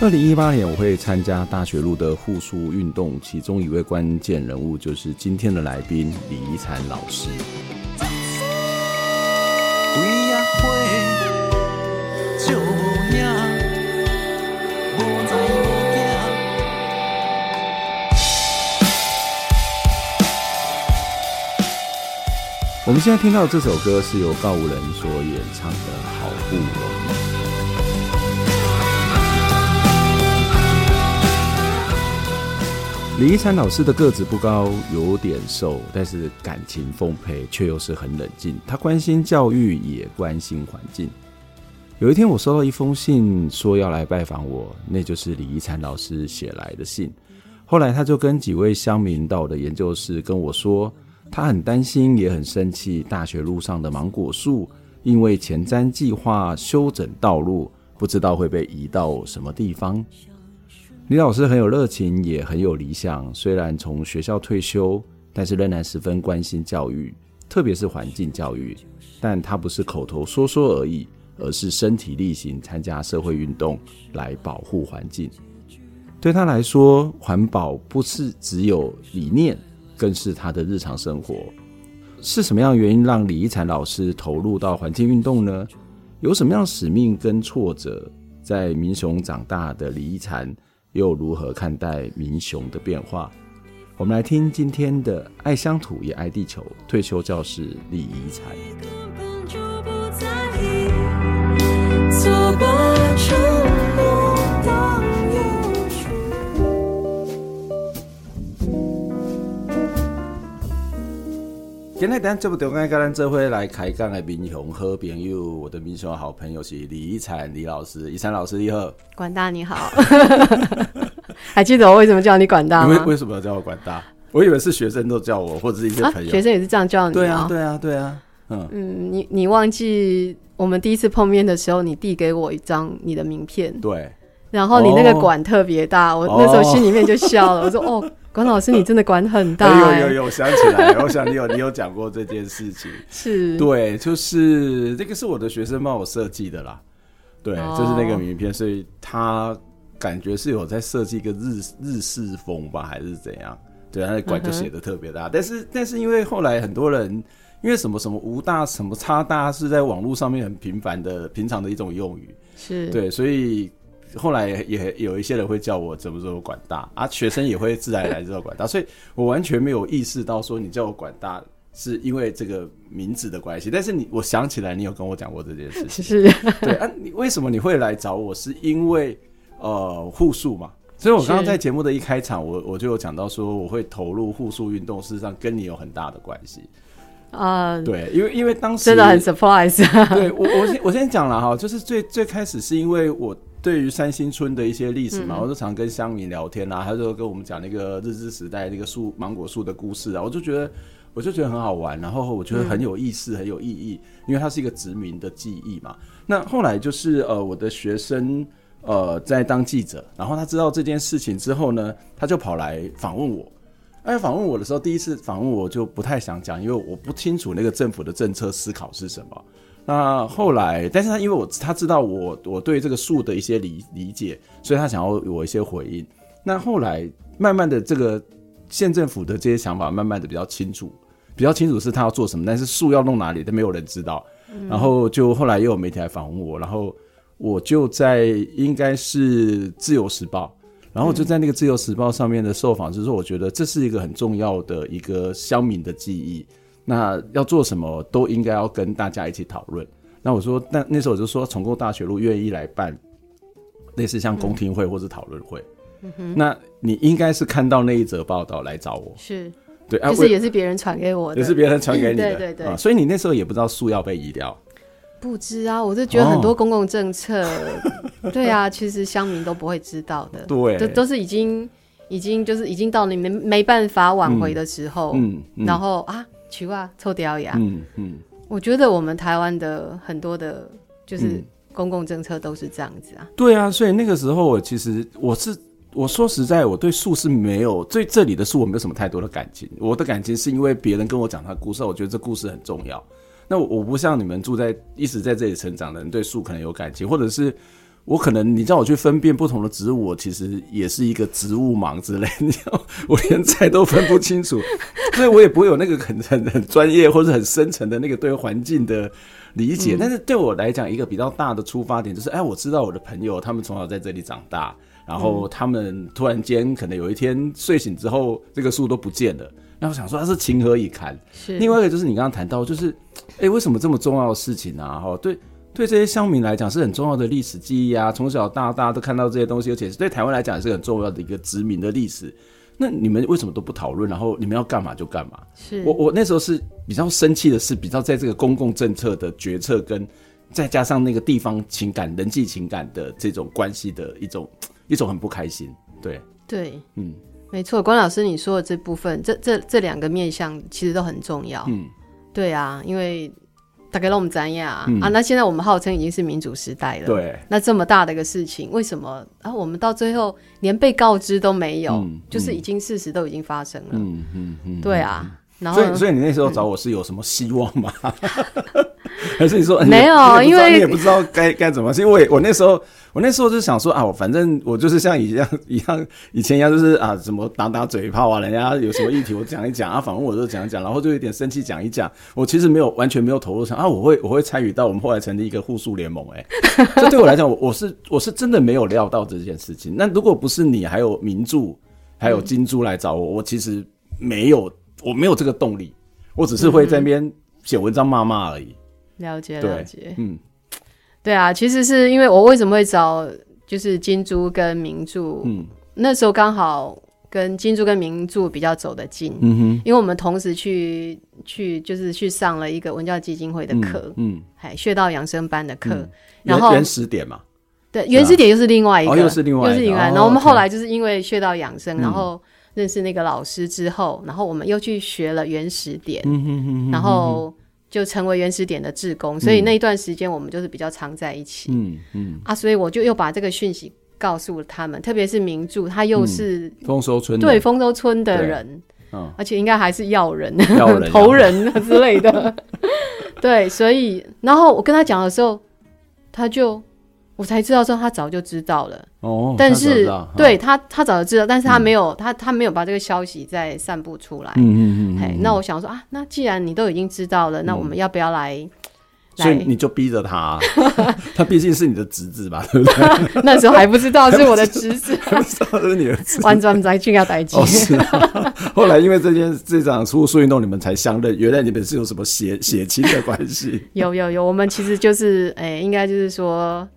二零一八年我会参加大学路的护树运动，其中一位关键人物就是今天的来宾李怡蝉老师。我们现在听到的这首歌是由告五人所演唱的《好不容易》。李怡蝉老师的个子不高，有点瘦，但是感情丰沛，却又是很冷静。他关心教育，也关心环境。有一天，我收到一封信，说要来拜访我，那就是李怡蝉老师写来的信。后来，他就跟几位乡民到我的研究室跟我说，他很担心，也很生气，大学路上的芒果树因为前瞻计划修整道路，不知道会被移到什么地方。李老师很有热情，也很有理想。虽然从学校退休，但是仍然十分关心教育，特别是环境教育。但他不是口头说说而已，而是身体力行，参加社会运动来保护环境。对他来说，环保不是只有理念，更是他的日常生活。是什么样原因让李一禅老师投入到环境运动呢？有什么样使命跟挫折？在民雄长大的李一禅。又如何看待民雄的变化？我们来听今天的爱乡土也爱地球退休教师李怡才。今天咱这么多跟咱这回来开讲的民雄好朋友，我的民雄好朋友是李怡蝉李老师，怡蝉老师你好，管大你好，还记得我为什么叫你管大吗？为为什么要叫我管大？我以为是学生都叫我，或者是一些朋友，啊、学生也是这样叫你、喔。对啊，对啊，对啊，嗯。嗯，你你忘记我们第一次碰面的时候，你递给我一张你的名片，对，然后你那个管特别大，哦、我那时候心里面就笑了，哦、我说哦。管老师，你真的管很大、欸。有有有，我想起来，我想你有你有讲过这件事情。是，对，就是这个是我的学生帮我设计的啦。对，就、哦、是那个名片，所以他感觉是有在设计一个日日式风吧，还是怎样？对，他的管就写的特别大。嗯、但是但是因为后来很多人因为什么什么无大什么差大是在网络上面很频繁的平常的一种用语，是对，所以。后来也有一些人会叫我怎么说管大啊，学生也会自然来叫管大，所以我完全没有意识到说你叫我管大是因为这个名字的关系。但是你，我想起来你有跟我讲过这件事情，是，对啊，你为什么你会来找我？是因为呃护树嘛？所以我刚刚在节目的一开场，我我就有讲到说我会投入护树运动，事实上跟你有很大的关系啊。Uh, 对，因为因为当时真的很 surprise。对我我先我先讲了哈，就是最最开始是因为我。对于三星村的一些历史嘛，嗯、我就常跟乡民聊天啊，他就跟我们讲那个日治时代那个树芒果树的故事啊，我就觉得我就觉得很好玩，然后我觉得很有意思，嗯、很有意义，因为它是一个殖民的记忆嘛。那后来就是呃，我的学生呃在当记者，然后他知道这件事情之后呢，他就跑来访问我。哎，访问我的时候，第一次访问我就不太想讲，因为我不清楚那个政府的政策思考是什么。那后来，但是他因为我他知道我我对这个树的一些理理解，所以他想要我一些回应。那后来慢慢的，这个县政府的这些想法慢慢的比较清楚，比较清楚是他要做什么，但是树要弄哪里都没有人知道。然后就后来又有媒体来访问我，然后我就在应该是自由时报，然后就在那个自由时报上面的受访，就是说我觉得这是一个很重要的一个乡民的记忆。那要做什么都应该要跟大家一起讨论。那我说，那那时候我就说，重构大学路愿意来办类似像公听会或是讨论会。那你应该是看到那一则报道来找我。是。对，其实也是别人传给我的。也是别人传给你的。对对对。啊，所以你那时候也不知道树要被移掉。不知啊，我就觉得很多公共政策，对啊，其实乡民都不会知道的。对。都都是已经。已经就是已经到你们没办法挽回的时候，嗯，嗯然后啊，奇怪，臭掉牙，嗯嗯，我觉得我们台湾的很多的，就是公共政策都是这样子啊。对啊，所以那个时候我其实我是我说实在，我对树是没有对这里的树我没有什么太多的感情，我的感情是因为别人跟我讲他的故事，我觉得这故事很重要。那我不像你们住在一直在这里成长的人，对树可能有感情，或者是我可能你叫我去分辨不同的植物，我其实也是一个植物盲之类，你知道，我连菜都分不清楚，所以我也不会有那个很很很专业或者很深层的那个对环境的理解。但是对我来讲，一个比较大的出发点就是，哎，我知道我的朋友他们从小在这里长大，然后他们突然间可能有一天睡醒之后，这个树都不见了。那我想说，他是情何以堪？是另外一个就是你刚刚谈到，就是，哎、欸，为什么这么重要的事情啊？哈，对，对这些乡民来讲是很重要的历史记忆啊。从小到大，都看到这些东西，而且是对台湾来讲也是很重要的一个殖民的历史。那你们为什么都不讨论？然后你们要干嘛就干嘛？是我我那时候是比较生气的是，比较在这个公共政策的决策跟再加上那个地方情感、人际情感的这种关系的一种一种很不开心。对对，嗯。没错，关老师你说的这部分，这这这两个面向其实都很重要。嗯，对啊，因为大概让我们讲呀、嗯、啊，那现在我们号称已经是民主时代了。对，那这么大的一个事情，为什么啊？我们到最后连被告知都没有，嗯、就是已经事实都已经发生了。嗯嗯嗯，对啊。然后所以所以你那时候找我是有什么希望吗？嗯 还是你说没有？因为你也不知道该该怎么，是因为我那时候，我那时候就想说啊，我反正我就是像以样一样以前一样，就是啊，什么打打嘴炮啊，人家有什么议题我讲一讲啊，反正我就讲一讲，然后就有点生气讲一讲。我其实没有完全没有投入上啊，我会我会参与到我们后来成立一个互助联盟，哎，这对我来讲，我我是我是真的没有料到这件事情。那如果不是你，还有名著，还有金珠来找我，我其实没有我没有这个动力，我只是会在那边写文章骂骂而已。了解了解，嗯，对啊，其实是因为我为什么会找就是金珠跟名著，嗯，那时候刚好跟金珠跟名著比较走得近，嗯哼，因为我们同时去去就是去上了一个文教基金会的课，嗯，哎，穴道养生班的课，嗯、然后原始点嘛，对，原始点又是另外一个，哦、又是另外又是另外，哦、然后我们后来就是因为穴道养生，嗯、然后认识那个老师之后，然后我们又去学了原始点，嗯哼哼哼哼，然后。就成为原始点的志工，所以那一段时间我们就是比较常在一起。嗯嗯啊，所以我就又把这个讯息告诉了他们，特别是名著，他又是丰收村对丰收村的人，嗯，而且应该还是要人头人之类的。对，所以然后我跟他讲的时候，他就。我才知道说他早就知道了哦，但是他对他他早就知道，但是他没有、嗯、他他没有把这个消息再散布出来。嗯嗯嗯，嘿，那我想说啊，那既然你都已经知道了，嗯、那我们要不要来？所以你就逼着他、啊，他毕竟是你的侄子吧，对不对？那时候还不知道是我的侄子，不知道是你的侄子，完全在去要代替。是啊。后来因为这件这场出树运动，你们才相认，原来你们是有什么血血亲的关系？有有有，我们其实就是哎、欸，应该就是说。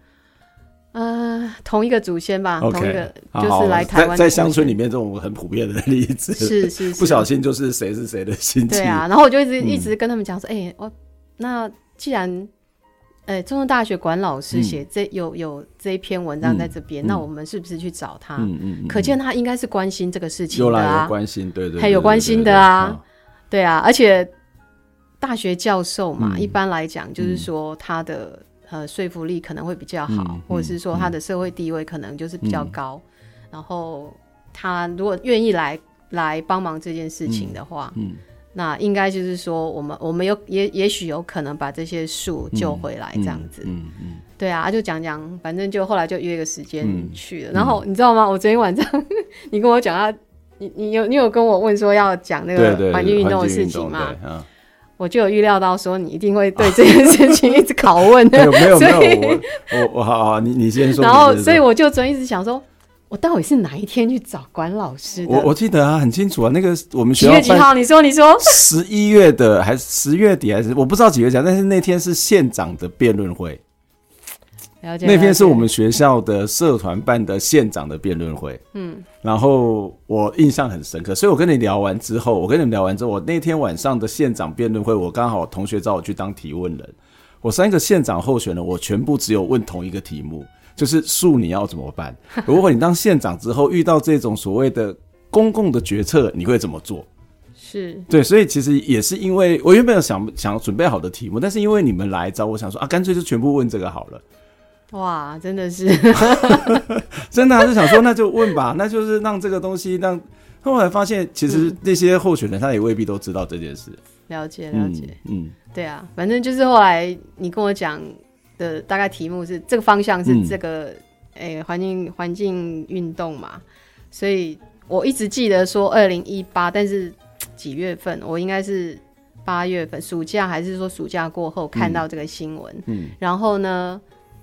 呃，同一个祖先吧，okay, 同一个就是来台湾，在乡村里面这种很普遍的例子，是是是，不小心就是谁是谁的亲戚。对啊，然后我就一直、嗯、一直跟他们讲说，哎、欸，我那既然，哎、欸，中正大学管老师写这、嗯、有有这一篇文章在这边、嗯，那我们是不是去找他？嗯嗯，嗯，可见他应该是关心这个事情的啊，有关心，对对，还有关心的啊，对啊，而且大学教授嘛，嗯、一般来讲就是说他的。呃，说服力可能会比较好，嗯、或者是说他的社会地位可能就是比较高，嗯、然后他如果愿意来来帮忙这件事情的话，嗯，嗯那应该就是说我们我们有也也许有可能把这些树救回来这样子，嗯嗯，嗯，对啊，就讲讲，反正就后来就约个时间去了、嗯，然后你知道吗？我昨天晚上 你跟我讲啊，你你有你有跟我问说要讲那个环境运动的事情吗？我就有预料到说你一定会对这件事情一直拷问的，没有 没有没有，我我我好好，你你先说。然后，所以我就总一直想说，我到底是哪一天去找管老师的？我我记得啊，很清楚啊，那个我们学校几月几号？你说你说十一月的还是十月底还是我不知道几月几号，但是那天是县长的辩论会。了解，那天是我们学校的社团办的县长的辩论会，嗯，然后我印象很深刻，所以我跟你聊完之后，我跟你们聊完之后，我那天晚上的县长辩论会，我刚好同学找我去当提问人，我三个县长候选人，我全部只有问同一个题目。就是树你要怎么办？如果你当县长之后遇到这种所谓的公共的决策，你会怎么做？是对，所以其实也是因为我原本有想想准备好的题目，但是因为你们来找我，想说啊，干脆就全部问这个好了。哇，真的是，真的还是想说那就问吧，那就是让这个东西让。后来发现，其实那些候选人他也未必都知道这件事。了解，了解，嗯，对啊，反正就是后来你跟我讲的大概题目是这个方向是这个，诶，环境环境运动嘛，所以我一直记得说二零一八，但是。几月份？我应该是八月份，暑假还是说暑假过后看到这个新闻？嗯，嗯，然后呢，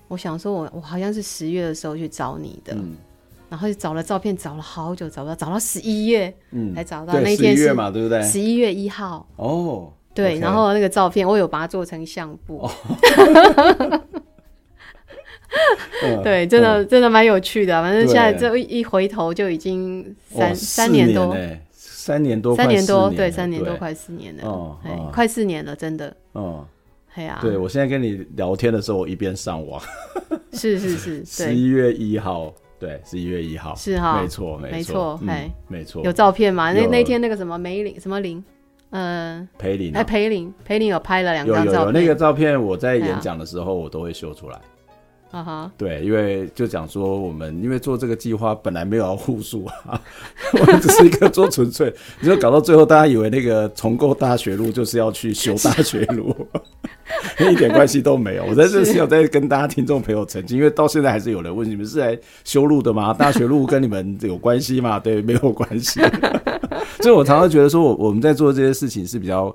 我想说我我好像是十月的时候去找你的，嗯，然后就找了照片，找了好久找不到，找到十一月，嗯，才找到那天是嘛，对不对？十一月一号哦，对然后那个照片我有把它做成相簿，哦、对，真的、嗯、真的蛮有趣的，反正现在这一回头就已经三三年多。三年多，三年多，对，三年多，快四年了，哦，快四年了，真的，哦，对啊，对我现在跟你聊天的时候，我一边上网，是是是，十一月一号，对，十一月一号，是哈，没错，没错，哎，没错，有照片吗？那那天那个什么梅林，什么林，嗯，裴林，哎，裴林，裴林有拍了两张照片，那个照片我在演讲的时候，我都会秀出来。啊哈，对，因为就讲说我们因为做这个计划本来没有要护树啊，我们只是一个做纯粹，你说搞到最后大家以为那个重构大学路就是要去修大学路，一点关系都没有。我在这是有在跟大家听众朋友澄清，因为到现在还是有人问你们是来修路的吗？大学路跟你们有关系吗？对，没有关系。所以我常常觉得说我我们在做这些事情是比较。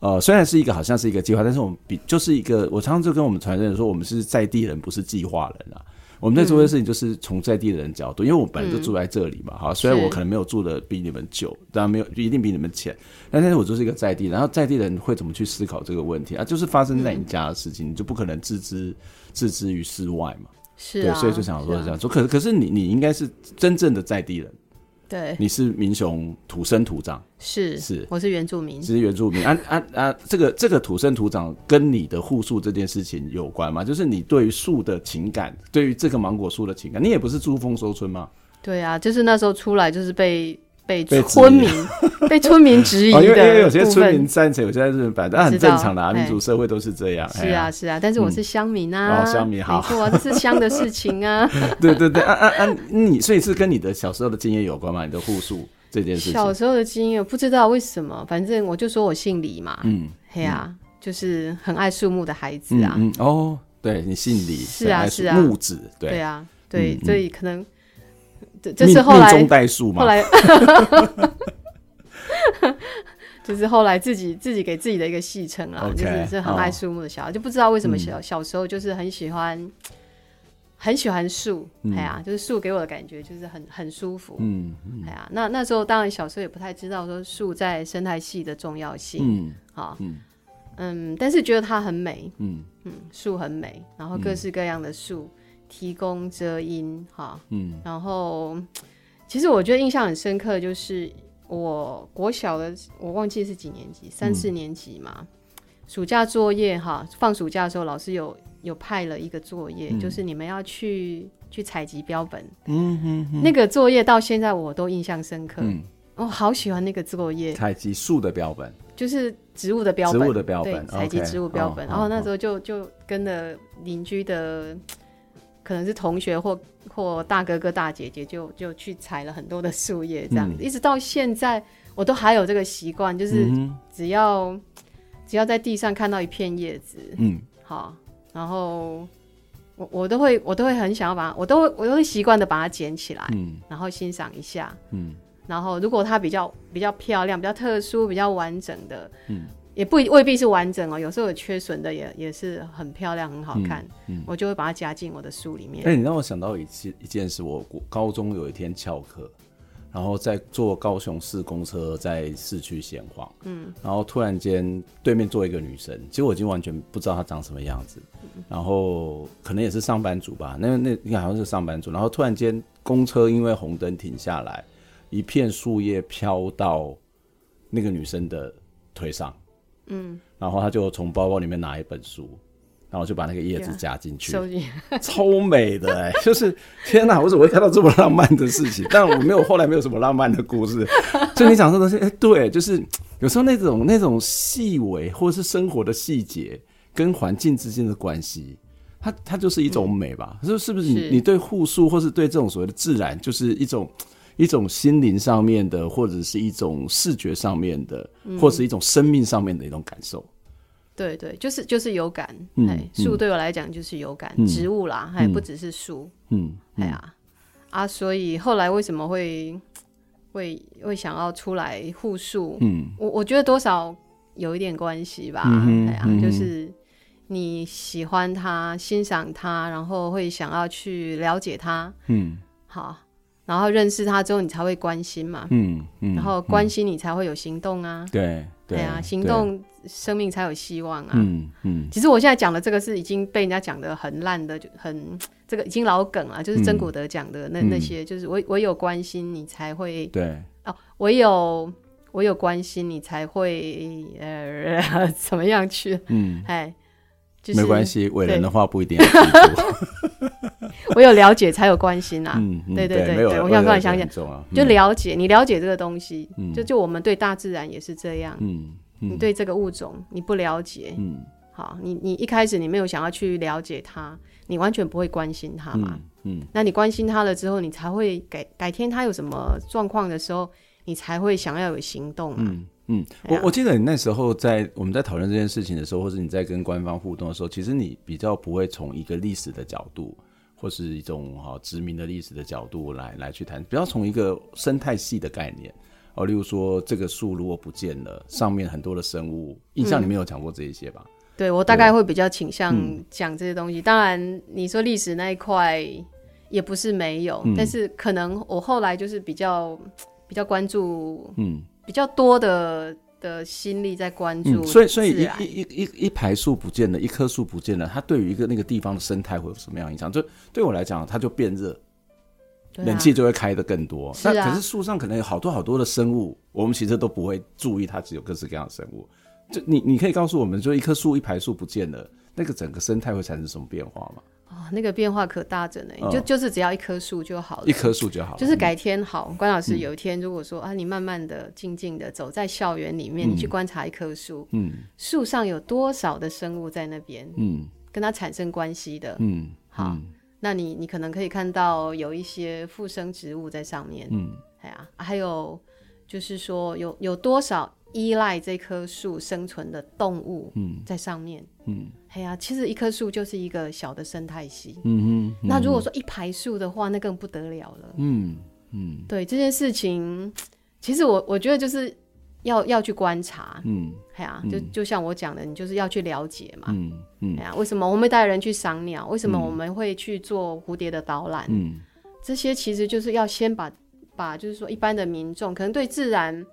呃，虽然是一个好像是一个计划，但是我们比就是一个，我常常就跟我们传承人说，我们是在地人，不是计划人啊。我们在做的事情就是从在地的人角度，嗯，因为我本来就住在这里嘛，哈，虽然我可能没有住的比你们久，当然没有一定比你们浅，但是我就是一个在地，然后在地人会怎么去思考这个问题啊？就是发生在你家的事情，嗯，你就不可能置之置之于事外嘛。是啊，对，所以就想说这样说，可可是你你应该是真正的在地人。对，你是民雄土生土长，是是，我是原住民，是原住民。啊啊啊！这个这个土生土长跟你的护树这件事情有关吗？就是你对于树的情感，对于这个芒果树的情感，你也不是珠峰收村吗？对啊，就是那时候出来就是被。被村民 被村民质疑的、哦，因为因为有些村民赞成，有些在日本，但很正常的啊，民主社会都是这样。是啊是啊，但是我是乡民啊，嗯、哦乡民好，没错啊，这是乡的事情啊。对对对，啊啊啊！你所以是跟你的小时候的经验有关吗？你的户数这件事情？小时候的经验不知道为什么，反正我就说我姓李嘛，嗯，嘿啊，就是很爱树木的孩子啊。嗯，嗯哦，对你姓李，是啊是啊，木子，对对啊对，所以可能。这是后来，后来，就是后来自己自己给自己的一个戏称啊，okay, 就是是很爱树木的小孩，就不知道为什么小、嗯、小时候就是很喜欢很喜欢树，哎、嗯、呀，就是树给我的感觉就是很很舒服，嗯，哎呀，那那时候当然小时候也不太知道说树在生态系的重要性，嗯，好，嗯，嗯，但是觉得它很美，嗯。嗯，树很美，然后各式各样的树。嗯提供遮阴，哈，嗯，然后其实我觉得印象很深刻，就是我国小的，我忘记是几年级，三四年级嘛，嗯、暑假作业哈，放暑假的时候，老师有有派了一个作业，嗯、就是你们要去去采集标本，嗯哼哼，那个作业到现在我都印象深刻，嗯，我好喜欢那个作业，采集树的标本，就是植物的标本，植物的标本，采集植物标本。然后那时候就就跟着邻居的。可能是同学或或大哥哥大姐姐就就去采了很多的树叶，这样、嗯、一直到现在我都还有这个习惯，就是只要、嗯、只要在地上看到一片叶子，嗯，好，然后我我都会我都会很想要把它，我都我都会习惯的把它捡起来，嗯，然后欣赏一下，嗯，然后如果它比较比较漂亮、比较特殊、比较完整的，嗯。也不未必是完整哦，有时候有缺损的也也是很漂亮、很好看，嗯嗯、我就会把它加进我的书里面。哎、欸，你让我想到一件一件事，我高中有一天翘课，然后在坐高雄市公车在市区闲晃，嗯，然后突然间对面坐一个女生，其实我已经完全不知道她长什么样子，嗯、然后可能也是上班族吧，那那应该好像是上班族，然后突然间公车因为红灯停下来，一片树叶飘到那个女生的腿上。嗯，然后他就从包包里面拿一本书，然后就把那个叶子夹进去，超美的哎、欸！就是天哪，我怎么会看到这么浪漫的事情？但我没有后来没有什么浪漫的故事。所以你讲这东西，哎，对，就是有时候那种那种细微或者是生活的细节跟环境之间的关系，它它就是一种美吧？是、嗯、是不是你？你你对护树或是对这种所谓的自然，就是一种一种心灵上面的，或者是一种视觉上面的，或者是一种生命上面的一种感受。对对，就是就是有感，哎、嗯，树对我来讲就是有感，嗯、植物啦，还不只是树，嗯，哎呀、啊，啊，所以后来为什么会会会想要出来护树？嗯，我我觉得多少有一点关系吧，嗯、哎呀、啊，就是你喜欢它，欣赏它，然后会想要去了解它，嗯，好，然后认识他之后，你才会关心嘛，嗯嗯，然后关心你才会有行动啊，对。对啊，行动生命才有希望啊！嗯嗯，其实我现在讲的这个是已经被人家讲的很烂的，就很 这个已经老梗了，就是曾古德讲的那、嗯、那些，就是我我有关心你才会对。哦，我有我有关心你才会呃 怎么样去？嗯。哎，就是没关系，伟人的话不一定要记住。唯有了解才有关心啊！嗯，对对对对，我想突然想起来，就了解你了解这个东西，就就我们对大自然也是这样。嗯，你对这个物种你不了解，嗯，好，你你一开始你没有想要去了解它，你完全不会关心它嘛。嗯，那你关心它了之后，你才会改改天它有什么状况的时候，你才会想要有行动啊。嗯嗯，我我记得你那时候在我们在讨论这件事情的时候，或者你在跟官方互动的时候，其实你比较不会从一个历史的角度。或是一种哈殖民的历史的角度来来去谈，比较从一个生态系的概念哦，例如说这个树如果不见了，上面很多的生物，印象里面有讲过这一些吧？嗯、对我大概会比较倾向讲这些东西。嗯、当然，你说历史那一块也不是没有，嗯、但是可能我后来就是比较比较关注，嗯，比较多的。的心力在关注、嗯，所以所以一一一一一排树不见了，一棵树不见了，它对于一个那个地方的生态会有什么样影响？就对我来讲，它就变热，啊、冷气就会开得更多。那、啊、可是树上可能有好多好多的生物，我们其实都不会注意它，只有各式各样的生物。就你你可以告诉我们，就一棵树一排树不见了，那个整个生态会产生什么变化吗？哦，那个变化可大着呢，就就是只要一棵树就好了，一棵树就好了。就是改天好，关老师有一天如果说啊，你慢慢的、静静的走在校园里面，你去观察一棵树，嗯，树上有多少的生物在那边，嗯，跟它产生关系的，嗯，好，那你你可能可以看到有一些附生植物在上面，嗯，哎呀，还有就是说有有多少依赖这棵树生存的动物，嗯，在上面，嗯。哎呀，其实一棵树就是一个小的生态系。嗯。嗯，那如果说一排树的话，那更不得了了。嗯嗯。对这件事情，其实我我觉得就是要要去观察。嗯。哎呀，就就像我讲的，你就是要去了解嘛。嗯嗯。哎呀，为什么我们会带人去赏鸟？为什么我们会去做蝴蝶的导览？嗯。这些其实就是要先把把，就是说一般的民众可能对自然。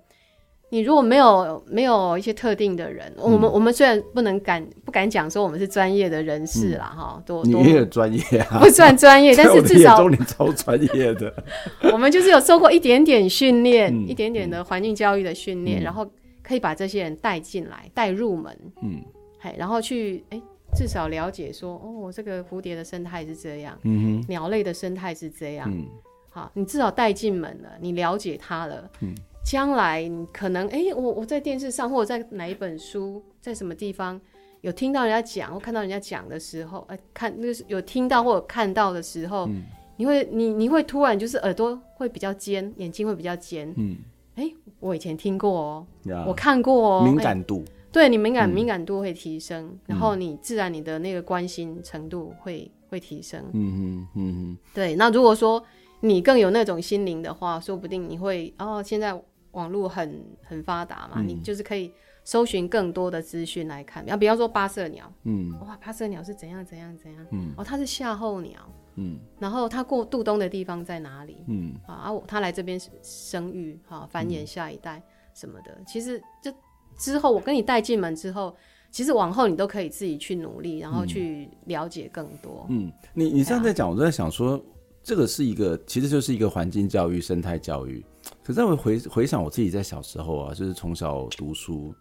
你如果没有没有一些特定的人，嗯、我们我们虽然不能敢不敢讲说我们是专业的人士啦，哈、嗯，多多。你也专业啊，不算专业，但是至少你超专业的。我们就是有受过一点点训练，嗯、一点点的环境教育的训练，嗯、然后可以把这些人带进来，带入门，嗯，嘿，然后去哎，至少了解说，哦，这个蝴蝶的生态是这样，嗯哼，鸟类的生态是这样，嗯，好，你至少带进门了，你了解它了，嗯。将来你可能哎、欸，我我在电视上或者在哪一本书，在什么地方有听到人家讲或看到人家讲的时候，哎、欸，看那个有听到或者看到的时候，嗯、你会你你会突然就是耳朵会比较尖，眼睛会比较尖，嗯，哎、欸，我以前听过哦、我看过哦、喔，敏感度，欸、对你敏感、嗯、敏感度会提升，然后你自然你的那个关心程度会会提升，嗯嗯嗯嗯，对，那如果说你更有那种心灵的话，说不定你会哦，现在。网络很很发达嘛，嗯、你就是可以搜寻更多的资讯来看，啊，比方说八色鸟，嗯，哇，八色鸟是怎样怎样怎样，嗯，哦，它是夏候鸟，嗯，然后它过渡冬的地方在哪里，嗯，啊，它来这边生育，哈、啊，繁衍下一代什么的，嗯、其实这之后我跟你带进门之后，其实往后你都可以自己去努力，然后去了解更多，嗯，你你这样在讲，我都在想说，这个是一个，其实就是一个环境教育、生态教育。可是我回回想我自己在小时候啊，就是从小读书，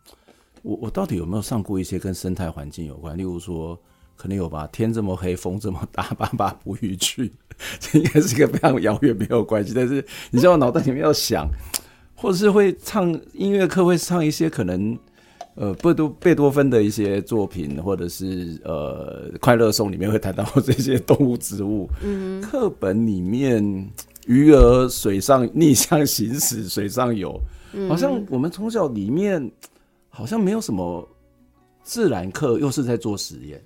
我我到底有没有上过一些跟生态环境有关？例如说可能有吧。天这么黑，风这么大，爸爸不予去，这应该是一个非常遥远没有关系。但是你知道，脑袋里面要想，或者是会唱音乐课，会唱一些可能呃贝多贝多芬的一些作品，或者是呃快乐颂里面会谈到这些动物植物。嗯，课本里面鱼儿水上逆向行驶，水上游，好像我们从小里面好像没有什么。自然课又是在做实验，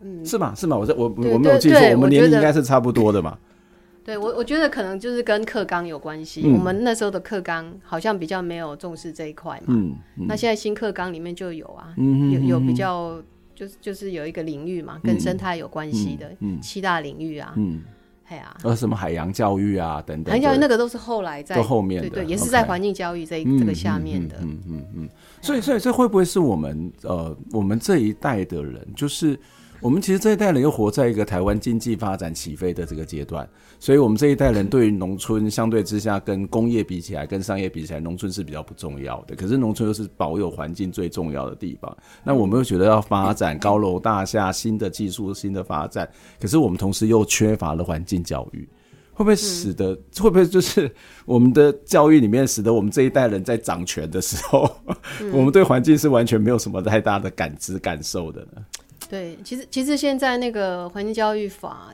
嗯，是吗？是吗？我在我我没有记错，我们年龄应该是差不多的嘛。对我，我觉得可能就是跟课纲有关系。嗯、我们那时候的课纲好像比较没有重视这一块嘛。嗯，嗯，那现在新课纲里面就有啊，嗯、有有比较就是就是有一个领域嘛，跟生态有关系的、七大领域啊。嗯。哎呀，呃，什么海洋教育啊，等等，海洋教育那个都是后来在后面的，对对，也是在环境教育这这个下面的，嗯嗯嗯，所以所以这会不会是我们呃我们这一代的人，就是。我们其实这一代人又活在一个台湾经济发展起飞的这个阶段，所以我们这一代人对于农村相对之下跟工业比起来，跟商业比起来，农村是比较不重要的。可是农村又是保有环境最重要的地方。那我们又觉得要发展高楼大厦、新的技术、新的发展，可是我们同时又缺乏了环境教育，会不会使得会不会就是我们的教育里面使得我们这一代人在掌权的时候，我们对环境是完全没有什么太大的感知感受的呢？对，其实其实现在那个环境教育法，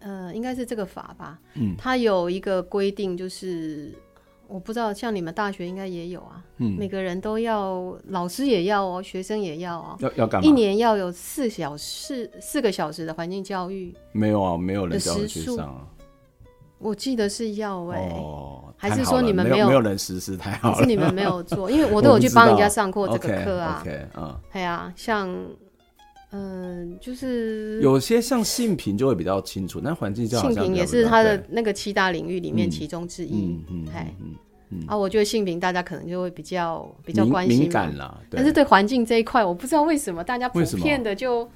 呃，应该是这个法吧？嗯，它有一个规定，就是我不知道，像你们大学应该也有啊。嗯，每个人都要，老师也要哦，学生也要哦。要要干嘛？一年要有四小时，四个小时的环境教育。没有啊，没有人教去上啊。我记得是要哎、欸，哦，还是说你们没有？没有，人实施太好了。是你们没有做，因为我 都有去帮人家上过这个课啊。OK，嗯，对啊，像。嗯，就是有些像性平就会比较清楚，那环境性平也是它的那个七大领域里面其中之一。嗯嗯嗯啊，我觉得性平大家可能就会比较比较关心敏感啦。但是对环境这一块，我不知道为什么大家普遍的就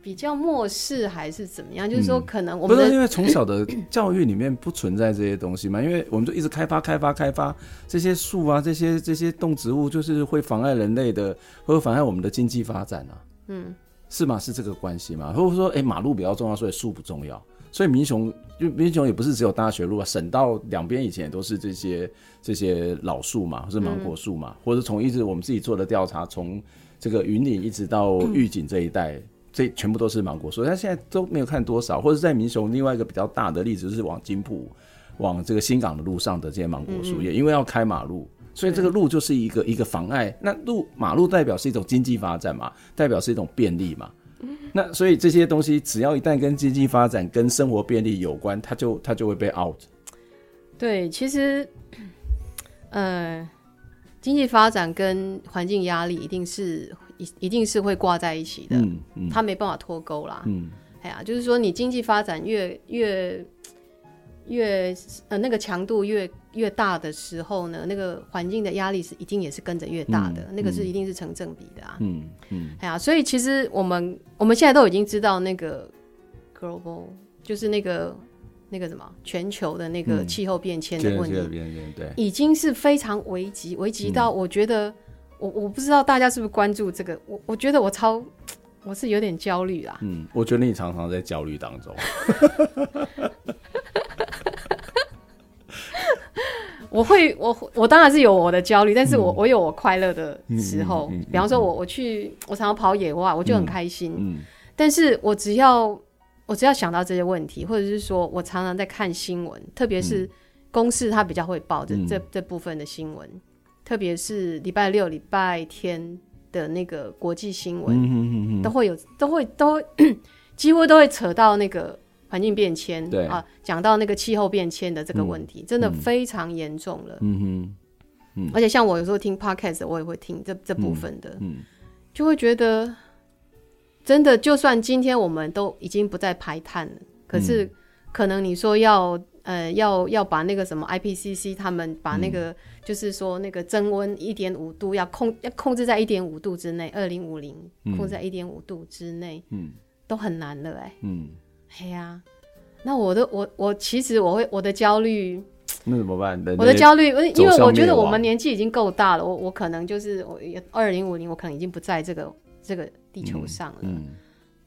比较漠视还是怎么样？就是说，可能我们不是因为从小的 教育里面不存在这些东西嘛？因为我们就一直开发开发开发这些树啊，这些这些动植物，就是会妨碍人类的，或者妨碍我们的经济发展啊。嗯。是吗？是这个关系吗？或者说，哎、欸，马路比较重要，所以树不重要。所以民雄，就民雄也不是只有大学路啊，省道两边以前也都是这些这些老树嘛，或是芒果树嘛，嗯、或者从一直我们自己做的调查，从这个云岭一直到玉井这一带，嗯、这全部都是芒果树。但现在都没有看多少，或者在民雄另外一个比较大的例子，就是往金浦、往这个新港的路上的这些芒果树，嗯嗯也因为要开马路。所以这个路就是一个一个妨碍，那路马路代表是一种经济发展嘛，代表是一种便利嘛。那所以这些东西只要一旦跟经济发展、跟生活便利有关，它就它就会被 out。对，其实，呃，经济发展跟环境压力一定是一一定是会挂在一起的，嗯嗯，它没办法脱钩啦。嗯，哎呀，就是说你经济发展越越。越呃那个强度越越大的时候呢，那个环境的压力是一定也是跟着越大的，嗯、那个是一定是成正比的啊。嗯嗯，哎呀、嗯，所以其实我们我们现在都已经知道那个 global 就是那个那个什么全球的那个气候变迁的问题，嗯、对，已经是非常危急，危急到我觉得、嗯、我我不知道大家是不是关注这个，我我觉得我超我是有点焦虑啦。嗯，我觉得你常常在焦虑当中。我会，我我当然是有我的焦虑，但是我、嗯、我有我快乐的时候。比方说我，我我去，我常常跑野外，我就很开心。但是我只要我只要想到这些问题，或者是说我常常在看新闻，特别是公视他比较会报这、嗯、这这部分的新闻，特别是礼拜六、礼拜天的那个国际新闻，都会有，都会都 几乎都会扯到那个。环境变迁，对。啊，讲到那个气候变迁的这个问题，嗯、真的非常严重了。嗯哼，嗯，而且像我有时候听 podcast，我也会听这这部分的，嗯，嗯就会觉得真的，就算今天我们都已经不再排碳了，可是可能你说要呃要要把那个什么 IPCC 他们把那个、嗯、就是说那个增温一点五度要控要控制在一点五度之内，二零五零控制在一点五度之内，嗯，都很难了哎、欸，嗯。哎呀、啊，那我的我我其实我会我的焦虑，那怎么办？我的焦虑，因为我觉得我们年纪已经够大了，我我可能就是我二零五零，我可能已经不在这个这个地球上了。嗯嗯、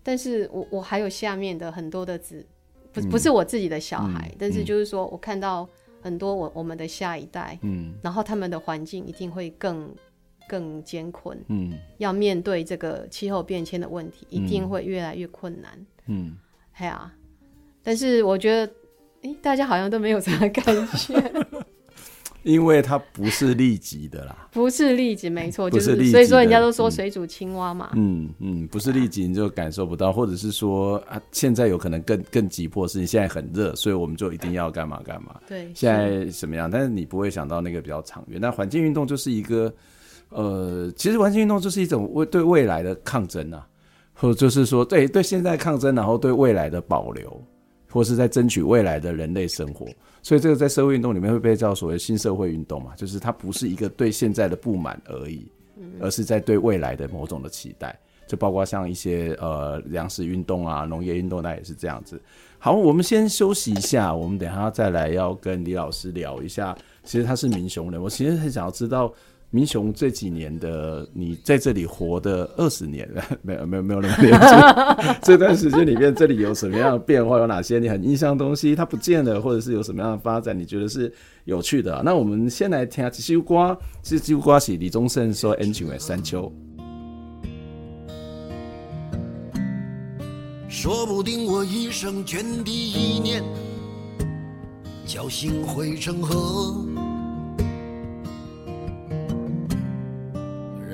但是我我还有下面的很多的子，不不是我自己的小孩，嗯、但是就是说我看到很多我我们的下一代，嗯，然后他们的环境一定会更更艰困，嗯，要面对这个气候变迁的问题，一定会越来越困难，嗯，哎呀，但是我觉得，哎，大家好像都没有什么感觉。因为它不是立即的啦，不是立即，没错，就是所以说人家都说水煮青蛙嘛，嗯嗯，不是立即你就感受不到，或者是说啊，现在有可能更更急迫，是你现在很热，所以我们就一定要干嘛干嘛，对，现在什么样？但是你不会想到那个比较长远。那环境运动就是一个，呃，其实环境运动就是一种未对未来的抗争啊，或者就是说对对现在抗争，然后对未来的保留，或是在争取未来的人类生活。所以这个在社会运动里面会被叫所谓新社会运动嘛，就是它不是一个对现在的不满而已，而是在对未来的某种的期待，就包括像一些呃粮食运动啊、农业运动，那也是这样子。好，我们先休息一下，我们等一下再来要跟李老师聊一下。其实他是民雄人，我其实很想要知道。民雄这几年的你在这里活的二十年 了，没有没有没有那么年轻。这段时间里面，这里有什么样的变化？有哪些你很印象的东西它不见了，或者是有什么样的发展？你觉得是有趣的啊？那我们先来听下《西瓜》，是西瓜是李宗盛说《恩情的山丘》。说不定我一生涓滴一念，侥幸汇成河。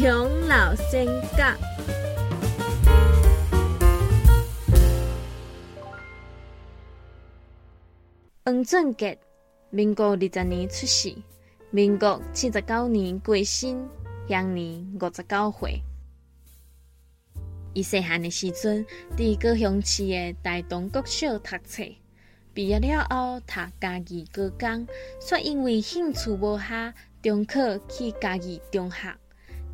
向老仙甲，黄俊杰，民国二十年出世，民国七十九年过身，享年五十九岁。伊细汉的时阵，伫高雄市的大同国小读册，毕业了后读家己高工，却因为兴趣无下，中考去家己中学。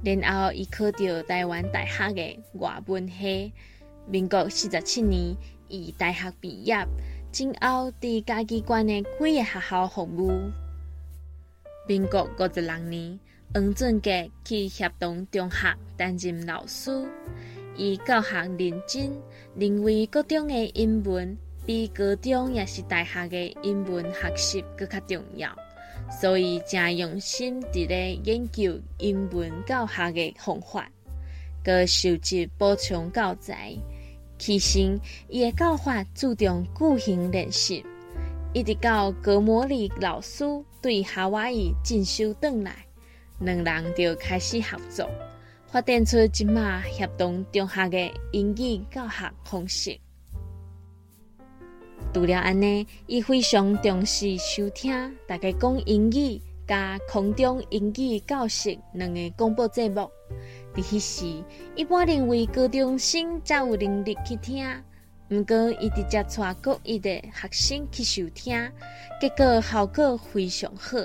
然后，伊考到台湾大学的外文系。民国四十七年，伊大学毕业，今后伫嘉义县的几个学校服务。民国五十六年，黄俊杰去协同中学担任老师。伊教学认真，认为高中的英文比高中也是大学的英文学习更加重要。所以，真用心伫咧研究英文教学的方法，佮收集补充教材。其实，伊的教法注重句型练习，一直到高摩莉老师对夏威夷进修转来，两人就开始合作，发展出即马协同中学的英语教学方式。除了安尼，伊非常重视收听大家讲英语加空中英语教室两个广播节目。伫迄时，一般认为高中生才有能力去听，毋过伊直接带各一的学生去收听，结果效果非常好。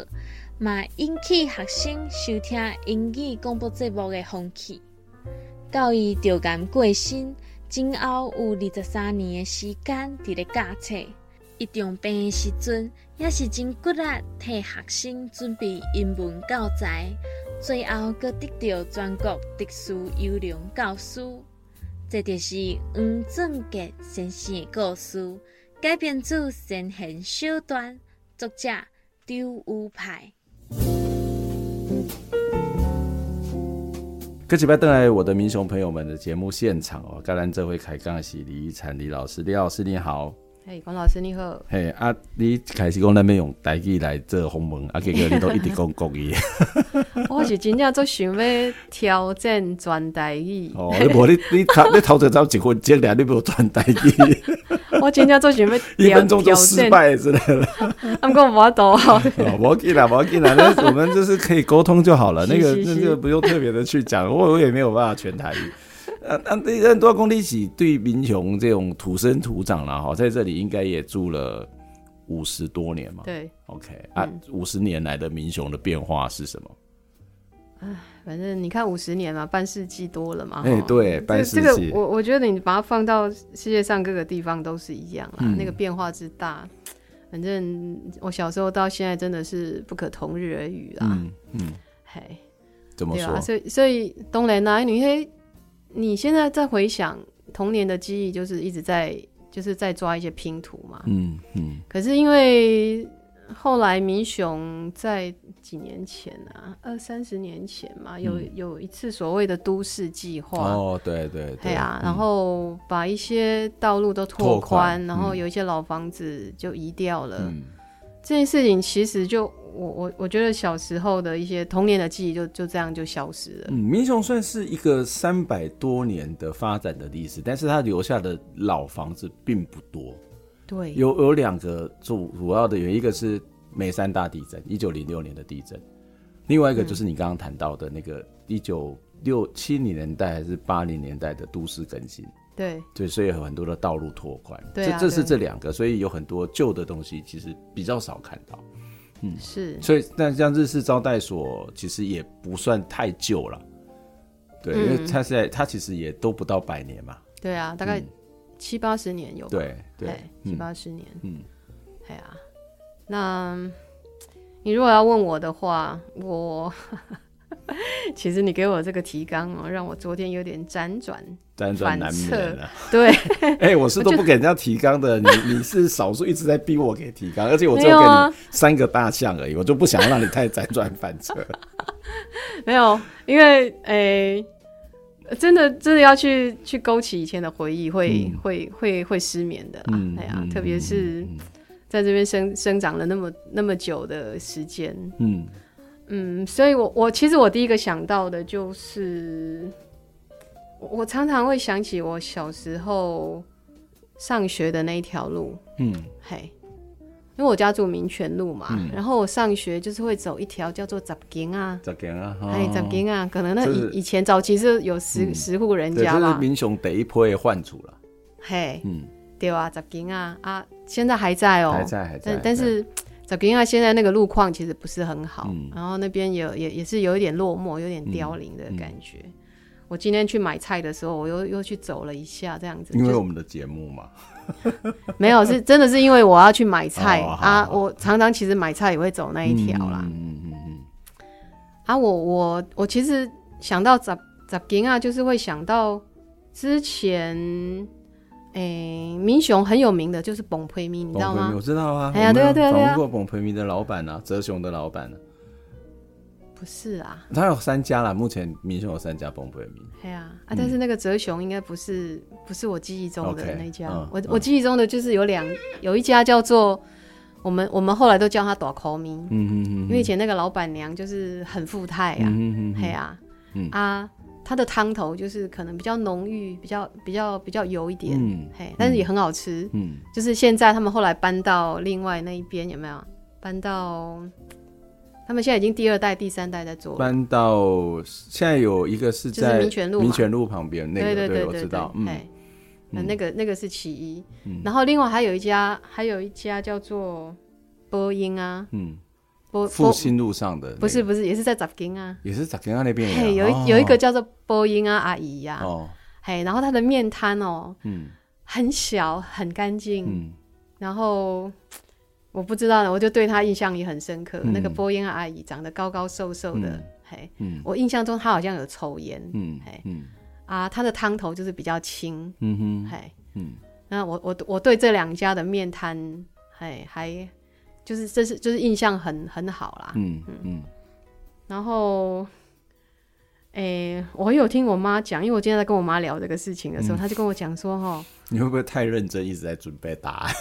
嘛引起学生收听英语广播节目的风气。到伊调监过身，前后有二十三年的时间伫咧教册。伊重病的？时阵，也是真骨力替学生准备英文教材，最后阁得到全国特殊优良教师。这就是黄俊杰先生的故事，改编自先贤小段，作者周武派。各位登来我的民雄朋友们的节目现场哦，甘兰这回开讲的是李一婵李老师，李老师你好。嘿，关老师你好。嘿啊，你开始讲咱要用台语来做访问，啊，结果你都一直讲国语。我是真正做想要挑战全台语。哦，你无你你头你头前走一分钟，你无全台语。我真正做想要 一分钟就失败之类的。他们跟我无多好。哦，无要紧啦，无要紧啦，那我们就是可以沟通就好了。那个那个不用特别的去讲，我我也没有办法全台语。啊啊！对，很多工地起对民雄这种土生土长了哈，在这里应该也住了五十多年嘛。对，OK 啊，五十、嗯、年来的民雄的变化是什么？哎，反正你看五十年嘛，半世纪多了嘛。哎、欸，对，半世纪。这个我我觉得你把它放到世界上各个地方都是一样啦，嗯、那个变化之大，反正我小时候到现在真的是不可同日而语啦。嗯嗯，嘿，怎么说？啊、所以所以当然啦，你可你现在在回想童年的记忆，就是一直在就是在抓一些拼图嘛。嗯嗯。嗯，可是因为后来明雄在几年前啊，二三十年前嘛，有有一次所谓的都市计划。哦，对对对。对啊，然后把一些道路都拓宽，拓宽，然后有一些老房子就移掉了。嗯。这件事情其实就。我我我觉得小时候的一些童年的记忆就就这样就消失了。嗯，民雄算是一个三百多年的发展的历史，但是它留下的老房子并不多。对，有有两个主主要的原因，一个是梅山大地震，一九零六年的地震，另外一个就是你刚刚谈到的那个一九六七零年代还是八零年代的都市更新。对对，所以有很多的道路拓宽。对啊，这这是这两个，所以有很多旧的东西其实比较少看到。嗯，是，所以那像日式招待所其实也不算太旧了，对，嗯、因为它现在它其实也都不到百年嘛，对啊，大概七八十年有吧，对对，七八十年，嗯，系啊，那你如果要问我的话，我。其实你给我这个提纲哦，让我昨天有点辗转辗转难眠了。对，哎、欸，我是都不给人家提纲的，你你是少数一直在逼我给提纲，而且我只有给你三个大象而已，我就不想让你太辗转反侧。没有，因为哎、欸，真的真的要去去勾起以前的回忆，会、嗯、会会会失眠的啦。嗯、哎呀，特别是在这边生生长了那么那么久的时间，嗯。嗯，所以我，我我其实我第一个想到的就是，我常常会想起我小时候上学的那一条路。嗯，嘿，因为我家住民权路嘛，嗯、然后我上学就是会走一条叫做十间啊，十间啊，哎，十间啊，可能那以、以前早期是有十、嗯、十户人家嘛，这是民雄第一波的换主了。嘿，嗯，对啊，十间啊啊，现在还在哦、喔，还在还在，但但是。因为现在那个路况其实不是很好，嗯、然后那边有也也是有一点落寞，有点凋零的感觉。嗯嗯、我今天去买菜的时候，我又又去走了一下，这样子。因为我们的节目嘛，没有是真的是因为我要去买菜、哦、啊。我常常其实买菜也会走那一条啦。嗯嗯嗯嗯。啊，我我我其实想到十十间啊，就是会想到之前。哎、欸，民雄很有名的就是崩皮米，你知道吗？我知道啊，哎呀，对啊，对啊，对啊，访问过崩皮米的老板啊，泽雄的老板呢、啊？不是啊，他有三家啦，目前民雄有三家崩皮米。对啊，啊，但是那个泽雄应该不是，不是我记忆中的那家。Okay, 我、嗯、我记忆中的就是有两，有一家叫做我们我们后来都叫他大口米，嗯嗯嗯，因为以前那个老板娘就是很富态啊，嗯嗯嗯，啊，嗯啊。它的汤头就是可能比较浓郁，比较比较比较油一点，嗯、嘿，但是也很好吃。嗯，就是现在他们后来搬到另外那一边，有没有？搬到他们现在已经第二代、第三代在做。搬到现在有一个是在民权路，民权路旁边那个，对对我知道。嗯，那那个那个是其一，嗯、然后另外还有一家，还有一家叫做波音啊，嗯。波复兴路上的、那个，不是不是，也是在杂金啊，也是杂金啊那边。嘿，有一、哦、有一个叫做波音啊阿姨呀、啊，哦，嘿，然后他的面摊哦，嗯，很小很干净，嗯，然后我不知道，我就对他印象也很深刻。嗯、那个波音啊阿姨长得高高瘦瘦的，嗯、嘿，嗯，我印象中他好像有抽烟，嗯，嘿，嗯，啊，他的汤头就是比较清，嗯哼，嘿，嗯，那我我我对这两家的面摊，嘿，还。就是这是就是印象很很好啦，嗯嗯，然后，哎、欸，我有听我妈讲，因为我今天在跟我妈聊这个事情的时候，她、嗯、就跟我讲说，哈，你会不会太认真，一直在准备答案？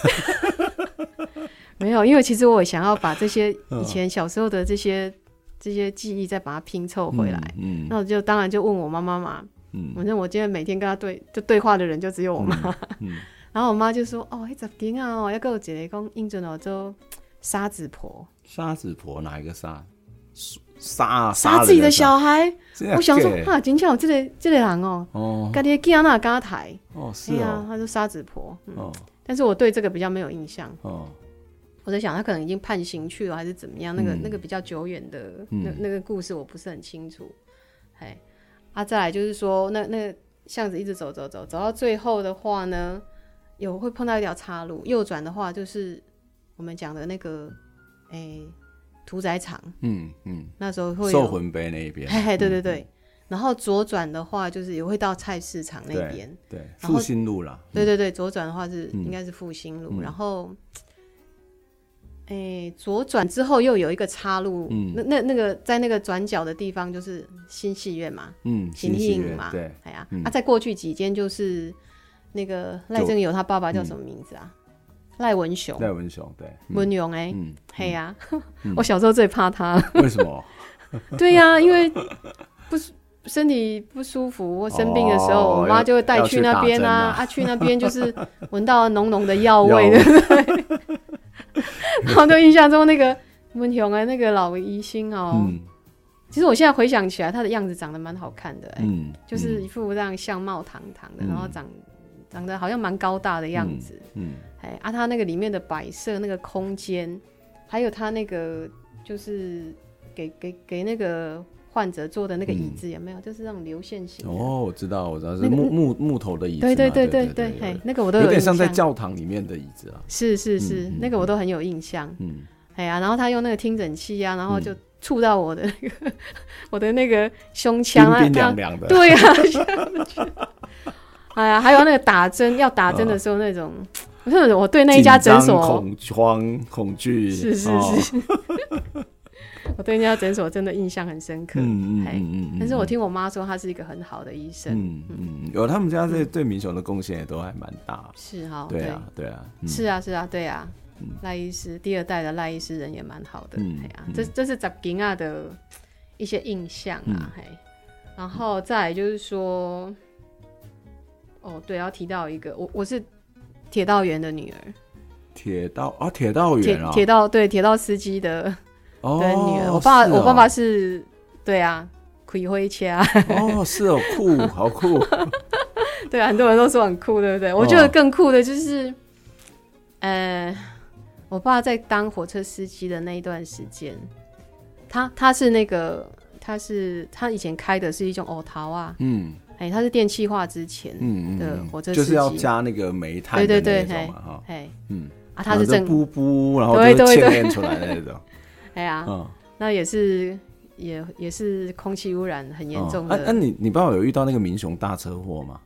没有，因为其实我想要把这些以前小时候的这些、嗯、这些记忆再把它拼凑回来，嗯，那我就当然就问我妈妈嘛，嗯，反正我今天每天跟她对就对话的人就只有我妈，嗯，嗯。然后我妈就说，哦，一十斤啊，哦，要跟我姐姐讲，英俊哦，就。沙子婆，沙子婆哪一个沙？沙杀自己的小孩。我想说，哈，今天有这个这个人哦，哦，家里囡仔跟他抬，哦，是啊，他说沙子婆，嗯、哦，但是我对这个比较没有印象，哦，我在想他可能已经判刑去了，还是怎么样？那个、嗯、那个比较久远的那那个故事我不是很清楚。啊，再来就是说，那那个巷子一直走走走，走到最后的话呢，有会碰到一条岔路，右转的话就是。我们讲的那个，诶、欸，屠宰场，嗯嗯，那时候会寿魂碑那一边，嘿嘿，对对对。嗯、然后左转的话，就是也会到菜市场那边，对，复兴路啦。对对对，左转的话是、嗯、应该是复兴路，嗯、然后，哎、欸，左转之后又有一个岔路，嗯、那那那个在那个转角的地方就是新戏院嘛，嗯，新戏院嘛，对，哎呀、啊，再过去几间就是那个赖正友他爸爸叫什么名字啊？赖文雄，赖文雄，对，文勇哎，嗯，嘿呀，嗯、我小时候最怕他，为什么？对呀、啊，因为不身体不舒服或生病的时候，哦、我妈就会带去那边啊，啊，啊，去那边就是闻到浓浓的药味，对不对？然后就印象中那个文雄哎，那个老医生哦，嗯、其实我现在回想起来，他的样子长得蛮好看的，哎，嗯，就是一副这样相貌堂堂的，嗯、然后长长得好像蛮高大的样子，嗯。嗯哎啊，他那个里面的摆设，那个空间，还有他那个就是给给给那个患者坐的那个椅子，有没有？就是那种流线型。哦，我知道，我知道是木木木头的椅子。对对对对对，嘿，那个我都有有点像在教堂里面的椅子啊。是是是，那个我都很有印象。嗯，哎呀，然后他用那个听诊器啊，然后就触到我的那个我的那个胸腔啊，凉凉的。对呀。哎呀，还有那个打针要打针的时候那种。我对那一家诊所恐慌恐惧，是是是，哦、我对那家诊所真的印象很深刻。嗯嗯嗯，但是我听我妈说她是一个很好的医生。嗯嗯，有他们家对对民雄的贡献也都还蛮大。是哈，对啊对啊，是啊是啊对啊。赖医师第二代的赖医师人也蛮好的。嗯，这这是杂金啊的一些印象啊。嘿，然后再来就是说，哦对，要提到一个，我我是。铁道员的女儿，铁道啊，铁道员啊，铁道对铁道司机的的女儿，哦、我爸、哦、我爸爸是，对啊，开火车哦，是哦，酷，好酷，对啊，很多人都说很酷，对不对？哦、我觉得更酷的就是，呃，我爸在当火车司机的那一段时间，他他是那个，他是他以前开的是一种欧陶啊，嗯。哎，它是电气化之前的火车，就是要加那个煤炭的那种嘛，哈，哎，嗯，啊，它是正噗噗，然后就溅烟出来的那种，哎呀，那也是也也是空气污染很严重的。那你你爸爸有遇到那个民雄大车祸吗？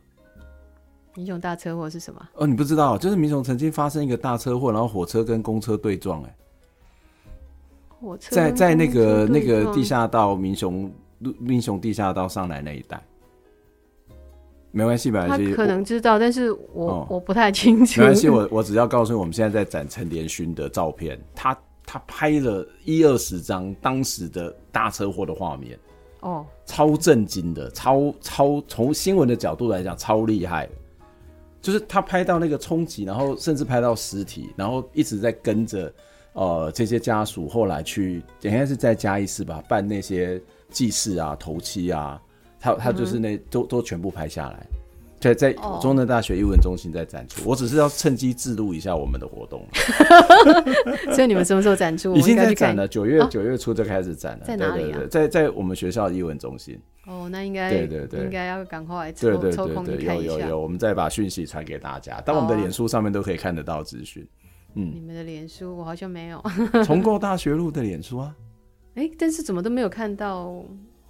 民雄大车祸是什么？哦，你不知道，就是民雄曾经发生一个大车祸，然后火车跟公车对撞，哎，火车在在那个那个地下道民雄民雄地下道上来那一带。没关系，没关系。他可能知道，但是我、哦、我不太清楚。没关系，我我只要告诉你，我们现在在展陈连勋的照片，他他拍了一二十张当时的大车祸的画面，哦，超震惊的，超超从新闻的角度来讲超厉害，就是他拍到那个冲击，然后甚至拍到尸体，然后一直在跟着呃这些家属后来去，应该是在嘉义市吧，办那些祭祀啊、头七啊。他他就是那、嗯、都都全部拍下来，在在哦中正大学艺文中心在展出，我只是要趁机置入一下我们的活动。所以你们什么时候展出？已经在展了，九月啊九月初就开始展了。在哪里啊在在我们学校的艺文中心。哦，那应该对对对应该要赶快对抽抽空对对对，去看一下。有有有，我们再把讯息传给大家，但我们的脸书上面都可以看得到资讯。嗯你们的脸书我好像没有，重构大学路的脸书啊。哎，但是怎么都没有看到，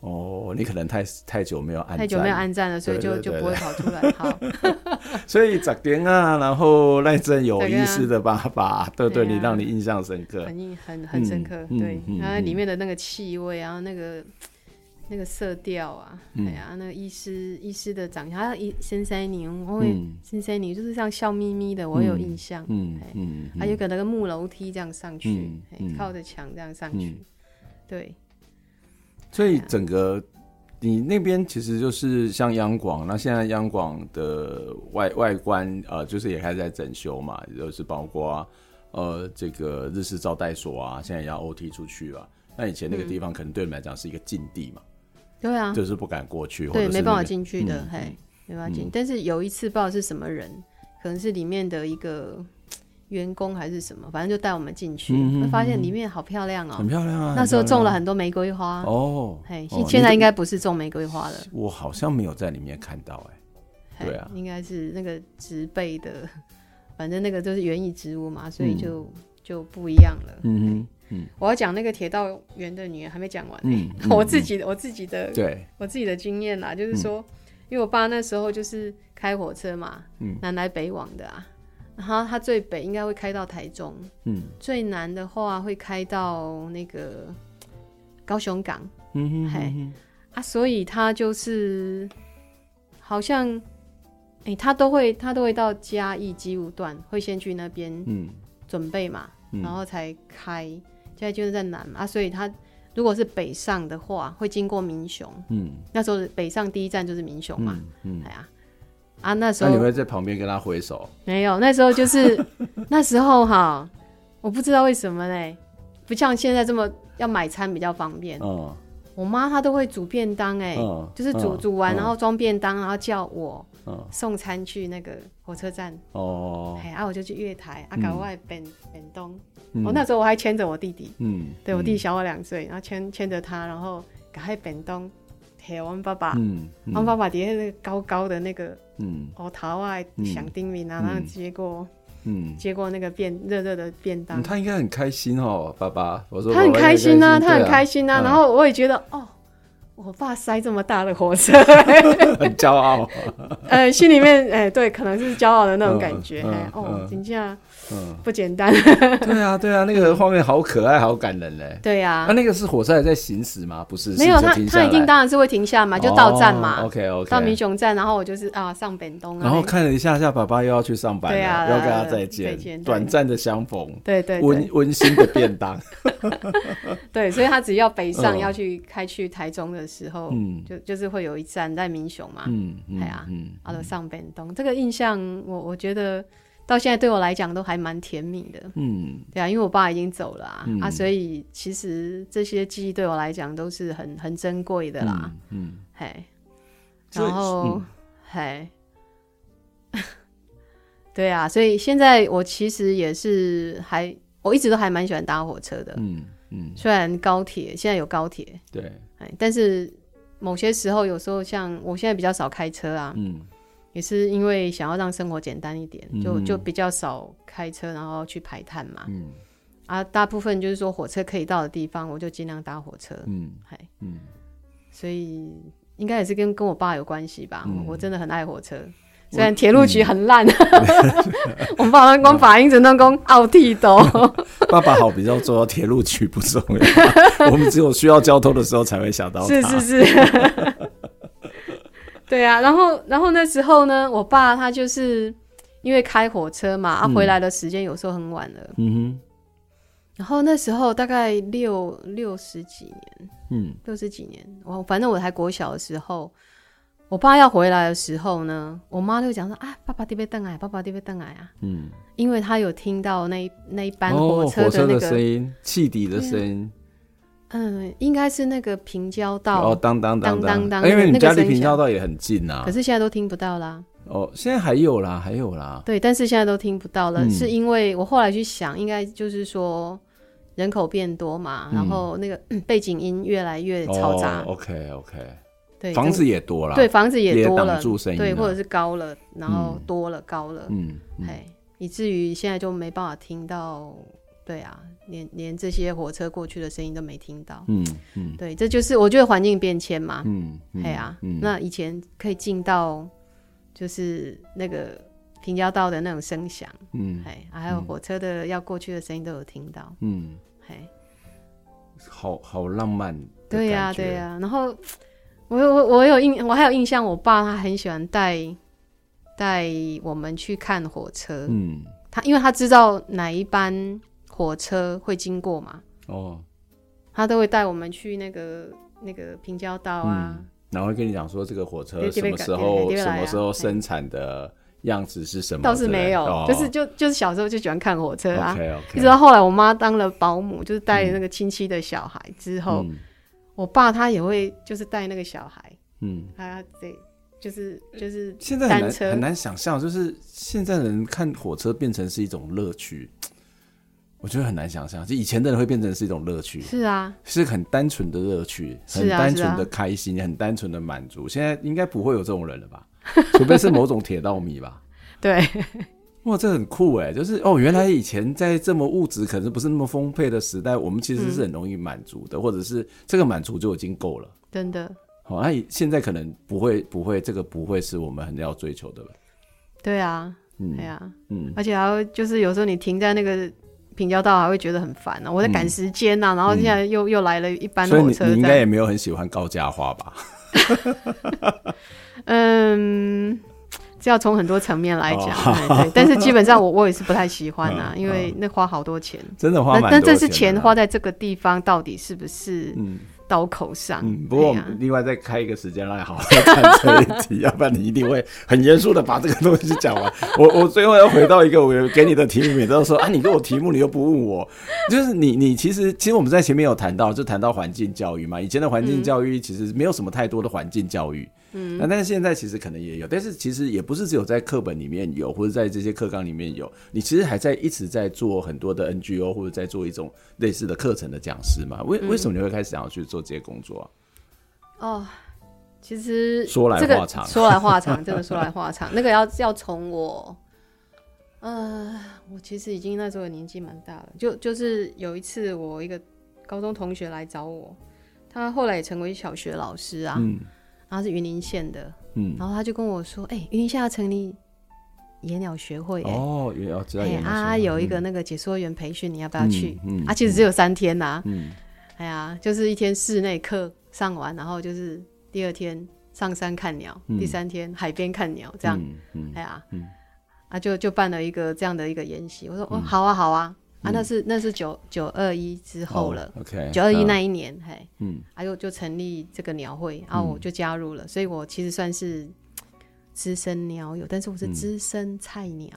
哦，你可能太太久没有按，太久没有按赞了，所以就对对对就不会跑出来。好，所以早点啊，然后赖正有早点啊意思的爸爸，对对，对啊你让你印象深刻。很印很很深刻，嗯对嗯，它里面的那个气味啊，那个那个色调啊，嗯。哎呀，那个医师医师的长相，他一深山女，我会嗯。深山女就是像笑眯眯的，我有印象。嗯哎。嗯，还有个那个木楼梯这样上去靠着墙这样上去嗯，对，所以整个你那边其实就是像央广，那现在央广的外外观呃，就是也开始在整修嘛，就是包括呃这个日式招待所啊，现在也要 OT 出去啊。那以前那个地方可能对你们来讲是一个禁地嘛，对啊，就是不敢过去，或对，者是没办法进去的嗯，嘿，没办法进嗯。但是有一次不知道是什么人，可能是里面的一个员工还是什么，反正就带我们进去，嗯嗯会发现里面好漂亮哦。很。漂亮啊。那时候种了很多玫瑰花，哦，嘿，哦现在应你该不是种玫瑰花了，我好像没有在里面看到哎、嘿对啊。应该是那个植被的，反正那个就是园艺植物嘛，所以就就不一样了。嗯嗯，我要讲那个铁道员的女儿还没讲完呢、嗯嗯 我自己的我自己的对，我自己的经验啦，就是说，因为我爸那时候就是开火车嘛，嗯。南来北往的啊，然后它最北应该会开到台中，嗯。最南的话会开到那个高雄港。嗯哼嘿。嗯啊，所以他就是好像，哎、他都会他都会到嘉义基武段，会先去那边嗯。准备嘛，嗯。然后才开，现在就是在南嘛。啊，所以他如果是北上的话，会经过民雄。嗯。那时候北上第一站就是民雄嘛，嗯嗯。哎，呀，啊那时候那你会在旁边跟他挥手？没有，那时候就是 那时候哈，我不知道为什么嘞，不像现在这么要买餐比较方便。嗯。我妈她都会煮便当，哎、嗯就是煮嗯煮完嗯。然后装便当，然后叫我嗯。送餐去那个火车站，哦，哎、啊我就去月台啊嗯。搞外便便当。嗯。我、那时候我还牵着我弟弟，嗯，对我弟弟小我两岁，然后牵牵着他，然后赶快便当给我爸爸。嗯，我们爸爸底下那个高高的那个嗯哦头啊响叮铃啊，嗯然后接过嗯接过那个便热热的便当嗯，，他应该很开心哦，爸爸。我说他很开心啊，他很对开心啊，嗯然后我也觉得哦。我爸塞这么大的火车，很骄傲。呃，心里面哎、对，可能是骄傲的那种感觉，嗯哎、哦，嗯真的嗯，不简单，对啊，对啊，那个画面好可爱，好感人嘞。对呀、啊，那个是火车还在行驶吗？不是，没有他他一定来当然是会停下嘛，就到站嘛，OK OK。到民雄站，然后我就是啊上北东啊，然后看了一下下，爸爸又要去上班了，对啊要跟他再再见，短暂的相逢，对对温对。温馨的便当。对，所以他只要北上嗯。要去开去台中的时候，嗯。就就是会有一站在民雄嘛，嗯嗯哎呀嗯啊，就上北东，这个印象我我觉得到现在对我来讲都还蛮甜蜜的，嗯。对啊，因为我爸已经走了啊，嗯。啊，所以其实这些记忆对我来讲都是很很珍贵的啦，嗯，嘿，然后嗯。嘿。对啊，所以现在我其实也是还，我一直都还蛮喜欢搭火车的。嗯嗯，虽然高铁现在有高铁，对，哎，但是某些时候，有时候像我现在比较少开车啊，嗯也是因为想要让生活简单一点，就嗯就比较少开车，然后去排碳嘛。嗯啊，大部分就是说火车可以到的地方，我就尽量搭火车。嗯嗨，嗯，所以应该也是跟跟我爸有关系吧。嗯我真的很爱火车，虽然铁路局很烂 我们爸爸光法英整东公奥地都。爸爸好比较重要铁路局不重要，我们只有需要交通的时候才会想到。是是是，对啊，然后然后那时候呢，我爸他就是因为开火车嘛，啊，嗯。回来的时间有时候很晚了，嗯哼。然后那时候大概六六十几年，嗯。六十几年，我反正我还国小的时候，我爸要回来的时候呢，我妈就讲说啊，爸爸这边等来，爸爸这边等来啊，嗯，因为他有听到那一那一班哦，火火车的车的那个，声音，汽笛的声音，嗯，应该是那个平交道，哦，当当当当当因为你那家离平交道也很近啊可。是现在都听不到啦。哦，现在还有啦，还有啦。对，但是现在都听不到了，嗯、是因为我后来去想，应该就是说人口变多嘛，嗯、然后那个背景音越来越嘈杂。哦、OK OK。对，房子也多了，对，房子也多了，住声音对，或者是高了，然后多了，嗯、高了，嗯，嗯以至于现在就没办法听到，对啊，连连这些火车过去的声音都没听到，嗯嗯，对，这就是我觉得环境变迁嘛，嗯，对啊，嗯、那以前可以进到就是那个平交道的那种声响，嗯，哎，还有火车的要过去的声音都有听到，嗯，嘿，好好浪漫，对呀、啊、对呀、啊，然后。我我我有印，我还有印象，我爸他很喜欢带带我们去看火车。嗯，他因为他知道哪一班火车会经过嘛，哦，他都会带我们去那个那个平交道啊，嗯、然后会跟你讲说这个火车什么时候什么时候生产的样子是什么？倒是没有，哦、就是就就是小时候就喜欢看火车啊。Okay, okay 一直到后来我妈当了保姆，就是带那个亲戚的小孩之后。嗯。我爸他也会就是带那个小孩，嗯，他对，就是就是现在很难很难想象，就是现在人看火车变成是一种乐趣，我觉得很难想象，就以前的人会变成是一种乐趣，是啊，是很单纯的乐趣，很单纯的开心，很单纯的满足。现在应该不会有这种人了吧？除非是某种铁道迷吧？对。哇，这很酷哎！就是哦，原来以前在这么物质可能不是那么丰沛的时代，我们其实是很容易满足的，嗯、或者是这个满足就已经够了。真的。好、哦，那现在可能不会，不会，这个不会是我们很要追求的了。对啊，嗯，对啊，嗯，而且还有就是有时候你停在那个平交道，还会觉得很烦啊。我在赶时间呐、啊，嗯、然后现在又、嗯、又来了一班火车，所以你，你应该也没有很喜欢高架化吧？嗯。这要从很多层面来讲，对，但是基本上我 我也是不太喜欢啊，因为那花好多钱，真的花蛮多钱。但这是钱花在这个地方，到底是不是刀口上？嗯，不过我们另外再开一个时间来好好看这一题，要不然你一定会很严肃的把这个东西讲完。我我最后要回到一个我给你的题目，你都说啊，你给我题目你又不问我，就是你你其实其实我们在前面有谈到，就谈到环境教育嘛，以前的环境教育其实没有什么太多的环境教育。嗯，那但是现在其实可能也有，但是其实也不是只有在课本里面有，或者在这些课纲里面有，你其实还在一直在做很多的 NGO 或者在做一种类似的课程的讲师嘛？为为什么你会开始想要去做这些工作啊？哦，其实说来话长，说来话长，真的说来话长。那个要要从我，呃，我其实已经那时候年纪蛮大了，就就是有一次我一个高中同学来找我，他后来也成为小学老师啊。嗯他是云林县的，嗯，然后他就跟我说：“哎、欸，云林县要成立野鸟学会、欸，哦，也要知道，哎啊，有一个那个解说员培训，你要不要去？嗯，嗯。啊，其实只有三天呐、啊，嗯，哎呀，就是一天室内课上完，然后就是第二天上山看鸟，嗯、第三天海边看鸟，这样，嗯嗯、哎呀，嗯、啊，就就办了一个这样的一个研习。我说，哦，好啊，好啊。”啊，那是那是九九二一之后了，OK，九二一那一年，嘿，嗯，还有就成立这个鸟会，然后我就加入了，所以我其实算是资深鸟友，但是我是资深菜鸟，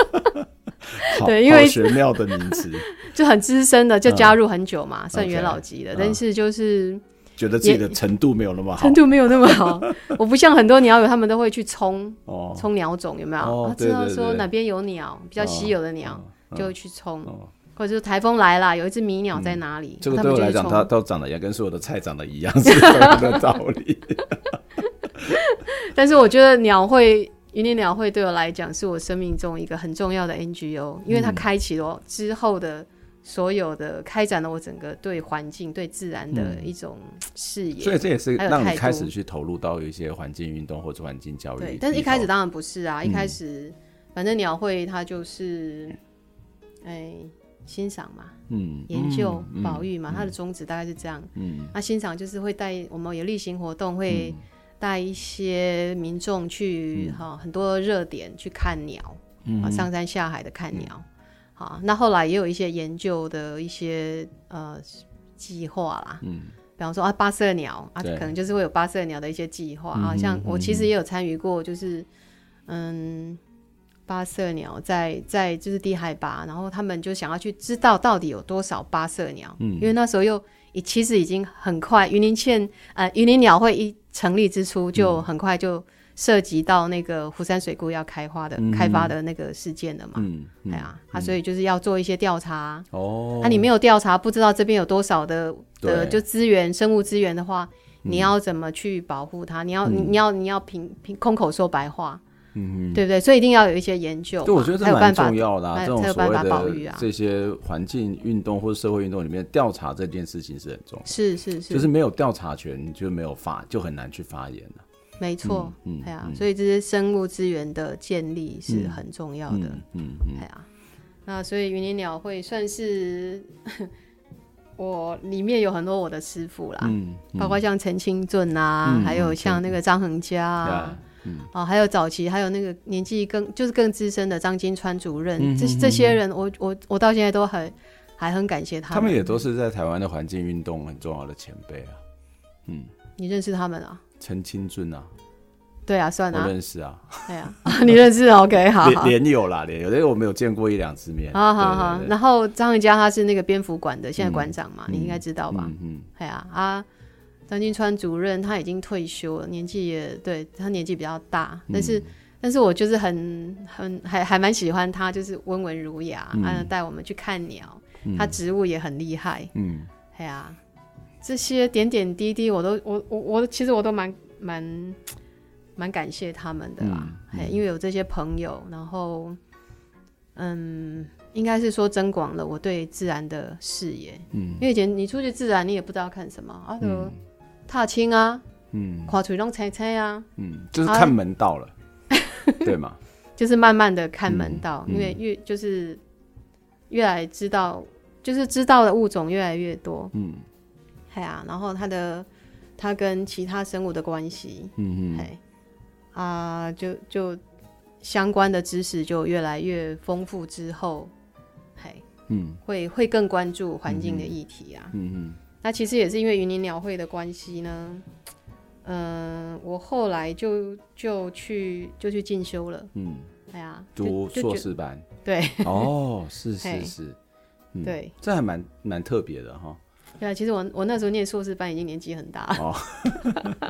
对，因为玄妙的名词，就很资深的，就加入很久嘛，算元老级的，但是就是觉得自己的程度没有那么好，程度没有那么好，我不像很多鸟友，他们都会去冲冲鸟种，有没有？知道说哪边有鸟比较稀有的鸟。就会去冲，嗯、或者是台风来了，有一只迷鸟在哪里？嗯、这个对我来讲，它都长得也跟所有的菜长得一样，是这样的道理。但是我觉得鸟会云林鸟会对我来讲，是我生命中一个很重要的 NGO，因为它开启了之后的所有的开展了我整个对环境、对自然的一种视野。嗯、所以这也是让你开始去投入到一些环境运动或者环境教育。对，但是一开始当然不是啊，嗯、一开始反正鸟会它就是。哎，欣赏嘛，嗯，研究、保育嘛，它的宗旨大概是这样。嗯，那欣赏就是会带我们有例行活动，会带一些民众去哈很多热点去看鸟，啊，上山下海的看鸟。好，那后来也有一些研究的一些呃计划啦，嗯，比方说啊八色鸟啊，可能就是会有八色鸟的一些计划啊，像我其实也有参与过，就是嗯。八色鸟在在就是低海拔，然后他们就想要去知道到底有多少八色鸟，嗯，因为那时候又其实已经很快，云林县呃云林鸟会一成立之初就很快就涉及到那个湖山水库要开花的、嗯、开发的那个事件了嘛。嗯，嗯哎呀，啊，所以就是要做一些调查。哦，那、啊、你没有调查，不知道这边有多少的的就资源、生物资源的话，你要怎么去保护它？你要、嗯、你要你要凭凭空口说白话。嗯，对不对？所以一定要有一些研究，对，我觉得这蛮重要的、啊。这种所谓的这些环境运动或者社会运动里面，调查这件事情是很重要。是是是，就是没有调查权，就没有发，就很难去发言了。没错，嗯，哎呀、啊，所以这些生物资源的建立是很重要的。嗯嗯，哎呀、啊，那所以云林鸟会算是 我里面有很多我的师傅啦，嗯，嗯包括像陈清俊啊、嗯，还有像那个张恒嘉啊。嗯嗯、哦，还有早期，还有那个年纪更就是更资深的张金川主任，嗯、这这些人我，我我我到现在都很还很感谢他们。他们也都是在台湾的环境运动很重要的前辈啊。嗯，你认识他们啊？陈清俊啊？对啊，算啊，我认识啊。对啊，你认识？OK，好，连有啦，连友，因为我们有见过一两次面。好好好。然后张恒嘉他是那个蝙蝠馆的现在馆长嘛，嗯、你应该知道吧？嗯嗯。对啊啊。张金川主任他已经退休了，年纪也对他年纪比较大，但是、嗯、但是我就是很很还还蛮喜欢他，就是温文儒雅，嗯、啊带我们去看鸟、嗯，他植物也很厉害，嗯，哎呀、啊，这些点点滴滴我都我我我其实我都蛮蛮蛮感谢他们的啦，哎、因为有这些朋友，然后嗯，应该是说增广了我对自然的视野，嗯，因为以前你出去自然你也不知道看什么啊，嗯踏青啊，嗯，跨水龙踩踩啊，嗯，就是看门道了，啊、对吗？就是慢慢的看门道，嗯、因为越就是越来知道，就是知道的物种越来越多，嗯，哎呀、啊，然后它的它跟其他生物的关系，嗯嗯，哎啊，就就相关的知识就越来越丰富之后，嘿，嗯，会会更关注环境的议题啊，嗯嗯。那其实也是因为云林鸟会的关系呢，嗯、呃，我后来就就去就去进修了，嗯，哎呀，读硕士班，对，哦，是是是，嗯、对，这还蛮蛮特别的哈。对啊，其实我我那时候念硕士班已经年纪很大了，哦，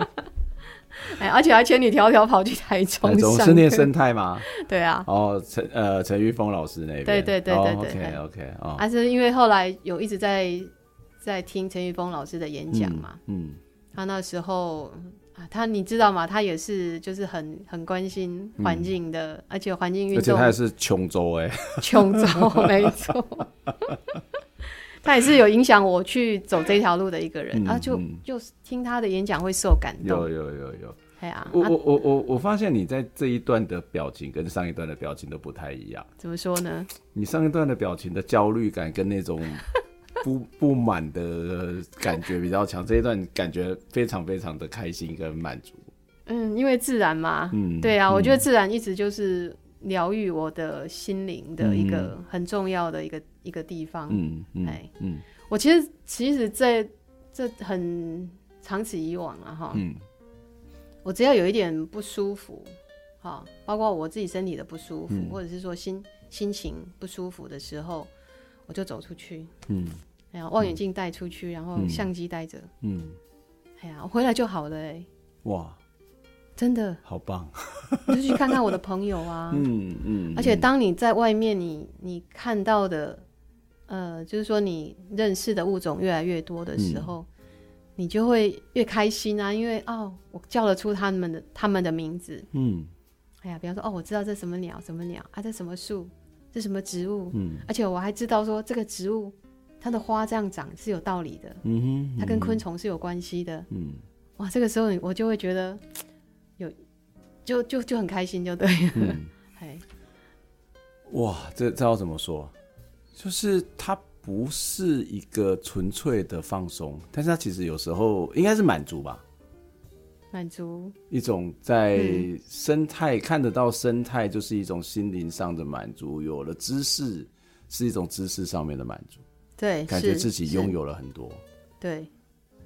哎，而且还千里迢迢跑去台中，台中是念生态吗？对啊，哦，陈呃陈玉峰老师那边，对对对对对，哦、，OK OK，哦，还、啊、是因为后来有一直在。在听陈玉峰老师的演讲嘛，嗯，嗯，他那时候啊，他你知道吗？他也是就是很很关心环境的，嗯、而且环境运动，而且他也是琼州哎，琼州没错，他也是有影响我去走这条路的一个人，嗯、啊，就、嗯、就听他的演讲会受感动，有有有有，哎呀、啊，我我我我我发现你在这一段的表情跟上一段的表情都不太一样，怎么说呢？你上一段的表情的焦虑感跟那种。不 不满的感觉比较强，这一段感觉非常非常的开心跟满足。嗯，因为自然嘛，嗯，对啊，嗯、我觉得自然一直就是疗愈我的心灵的一个很重要的一个、嗯、一个地方。嗯嗯，嗯，我其实其实在这很长此以往啊，哈，嗯，我只要有一点不舒服，哈，包括我自己身体的不舒服，嗯、或者是说心心情不舒服的时候，我就走出去，嗯。哎呀，望远镜带出去，嗯，然后相机带着，嗯，哎呀，我回来就好了，哎，哇，真的好棒，你就去看看我的朋友啊，嗯嗯，而且当你在外面你，你你看到的，呃，就是说你认识的物种越来越多的时候，嗯，你就会越开心啊，因为哦，我叫得出他们的他们的名字，嗯，哎呀，比方说哦，我知道这什么鸟，什么鸟啊，这什么树，这什么植物，嗯，而且我还知道说这个植物。它的花这样长是有道理的，嗯哼，它跟昆虫是有关系的，嗯，哇，这个时候我就会觉得有，就就就很开心，就对了，嗯，哇，这这要怎么说？就是它不是一个纯粹的放松，但是它其实有时候应该是满足吧，满足。一种在生态、嗯、看得到生态，就是一种心灵上的满足，有了知识是一种知识上面的满足。对，感觉自己拥有了很多，对，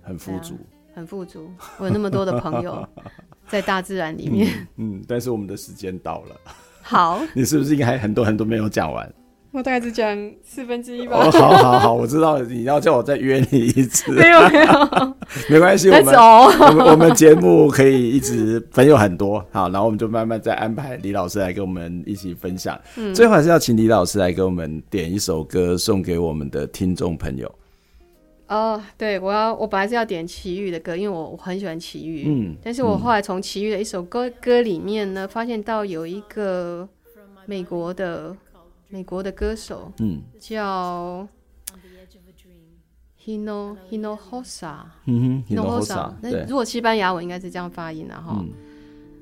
很富足，很富足。我有那么多的朋友 在大自然里面，嗯，嗯，但是我们的时间到了，好，你是不是应该很多很多没有讲完？我大概只讲四分之一吧。哦，好好好，我知道你要叫我再约你一次。没有没有，没关系，我们 我们我们节目可以一直朋友很多，好，然后我们就慢慢再安排李老师来跟我们一起分享。嗯，最后还是要请李老师来给我们点一首歌送给我们的听众朋友。哦，对，我要我本来是要点齐豫的歌，因为我我很喜欢齐豫。嗯，但是我后来从齐豫的一首歌歌里面呢，发现到有一个美国的。美国的歌手，嗯，叫 Hino Hinojosa，嗯哼，Hinojosa。那如果西班牙文应该是这样发音的哈。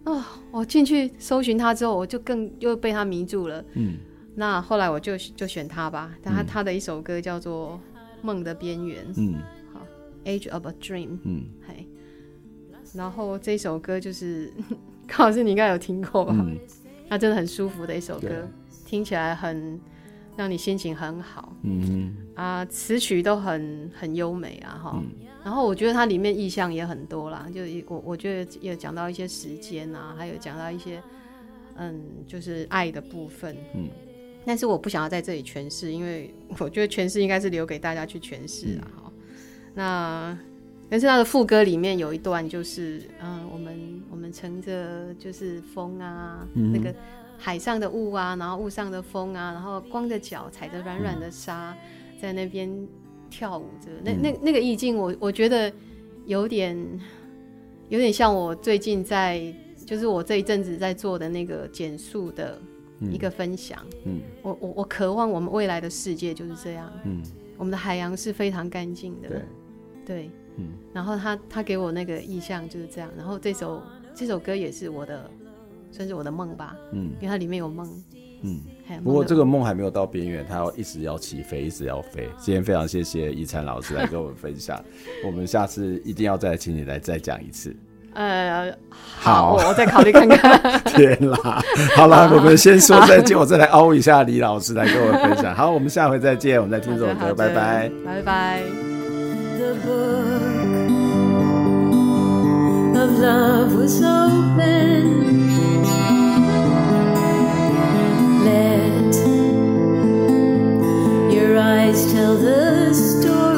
哦，我进去搜寻他之后，我就更又被他迷住了。嗯，那后来我就就选他吧。但他他的一首歌叫做《梦的边缘》，嗯，好，《Age of a Dream》，嗯，嘿。然后这首歌就是，康老师你应该有听过吧？他真的很舒服的一首歌。听起来很让你心情很好，嗯啊，词曲都很很优美啊，哈、嗯。然后我觉得它里面意象也很多啦，就我我觉得也讲到一些时间啊，还有讲到一些嗯，就是爱的部分，嗯。但是我不想要在这里诠释，因为我觉得诠释应该是留给大家去诠释啊，哈、嗯。那但是他的副歌里面有一段就是，嗯，我们我们乘着就是风啊，嗯、那个。海上的雾啊，然后雾上的风啊，然后光着脚踩着软软的沙，嗯、在那边跳舞着，那那那个意境我，我我觉得有点有点像我最近在，就是我这一阵子在做的那个减速的一个分享。嗯，嗯我我我渴望我们未来的世界就是这样。嗯，我们的海洋是非常干净的。对，对，嗯。然后他他给我那个意象就是这样，然后这首这首歌也是我的。算是我的梦吧，嗯，因为它里面有梦，嗯，不过这个梦还没有到边缘，它要一直要起飞，一直要飞。今天非常谢谢一禅老师来跟我们分享，我们下次一定要再请你来再讲一次。呃，好，我再考虑看看。天啦，好啦，我们先说再见，我再来凹一下李老师来跟我们分享。好，我们下回再见，我们再听这首歌，拜拜，拜拜。Love was open. Your eyes tell the story.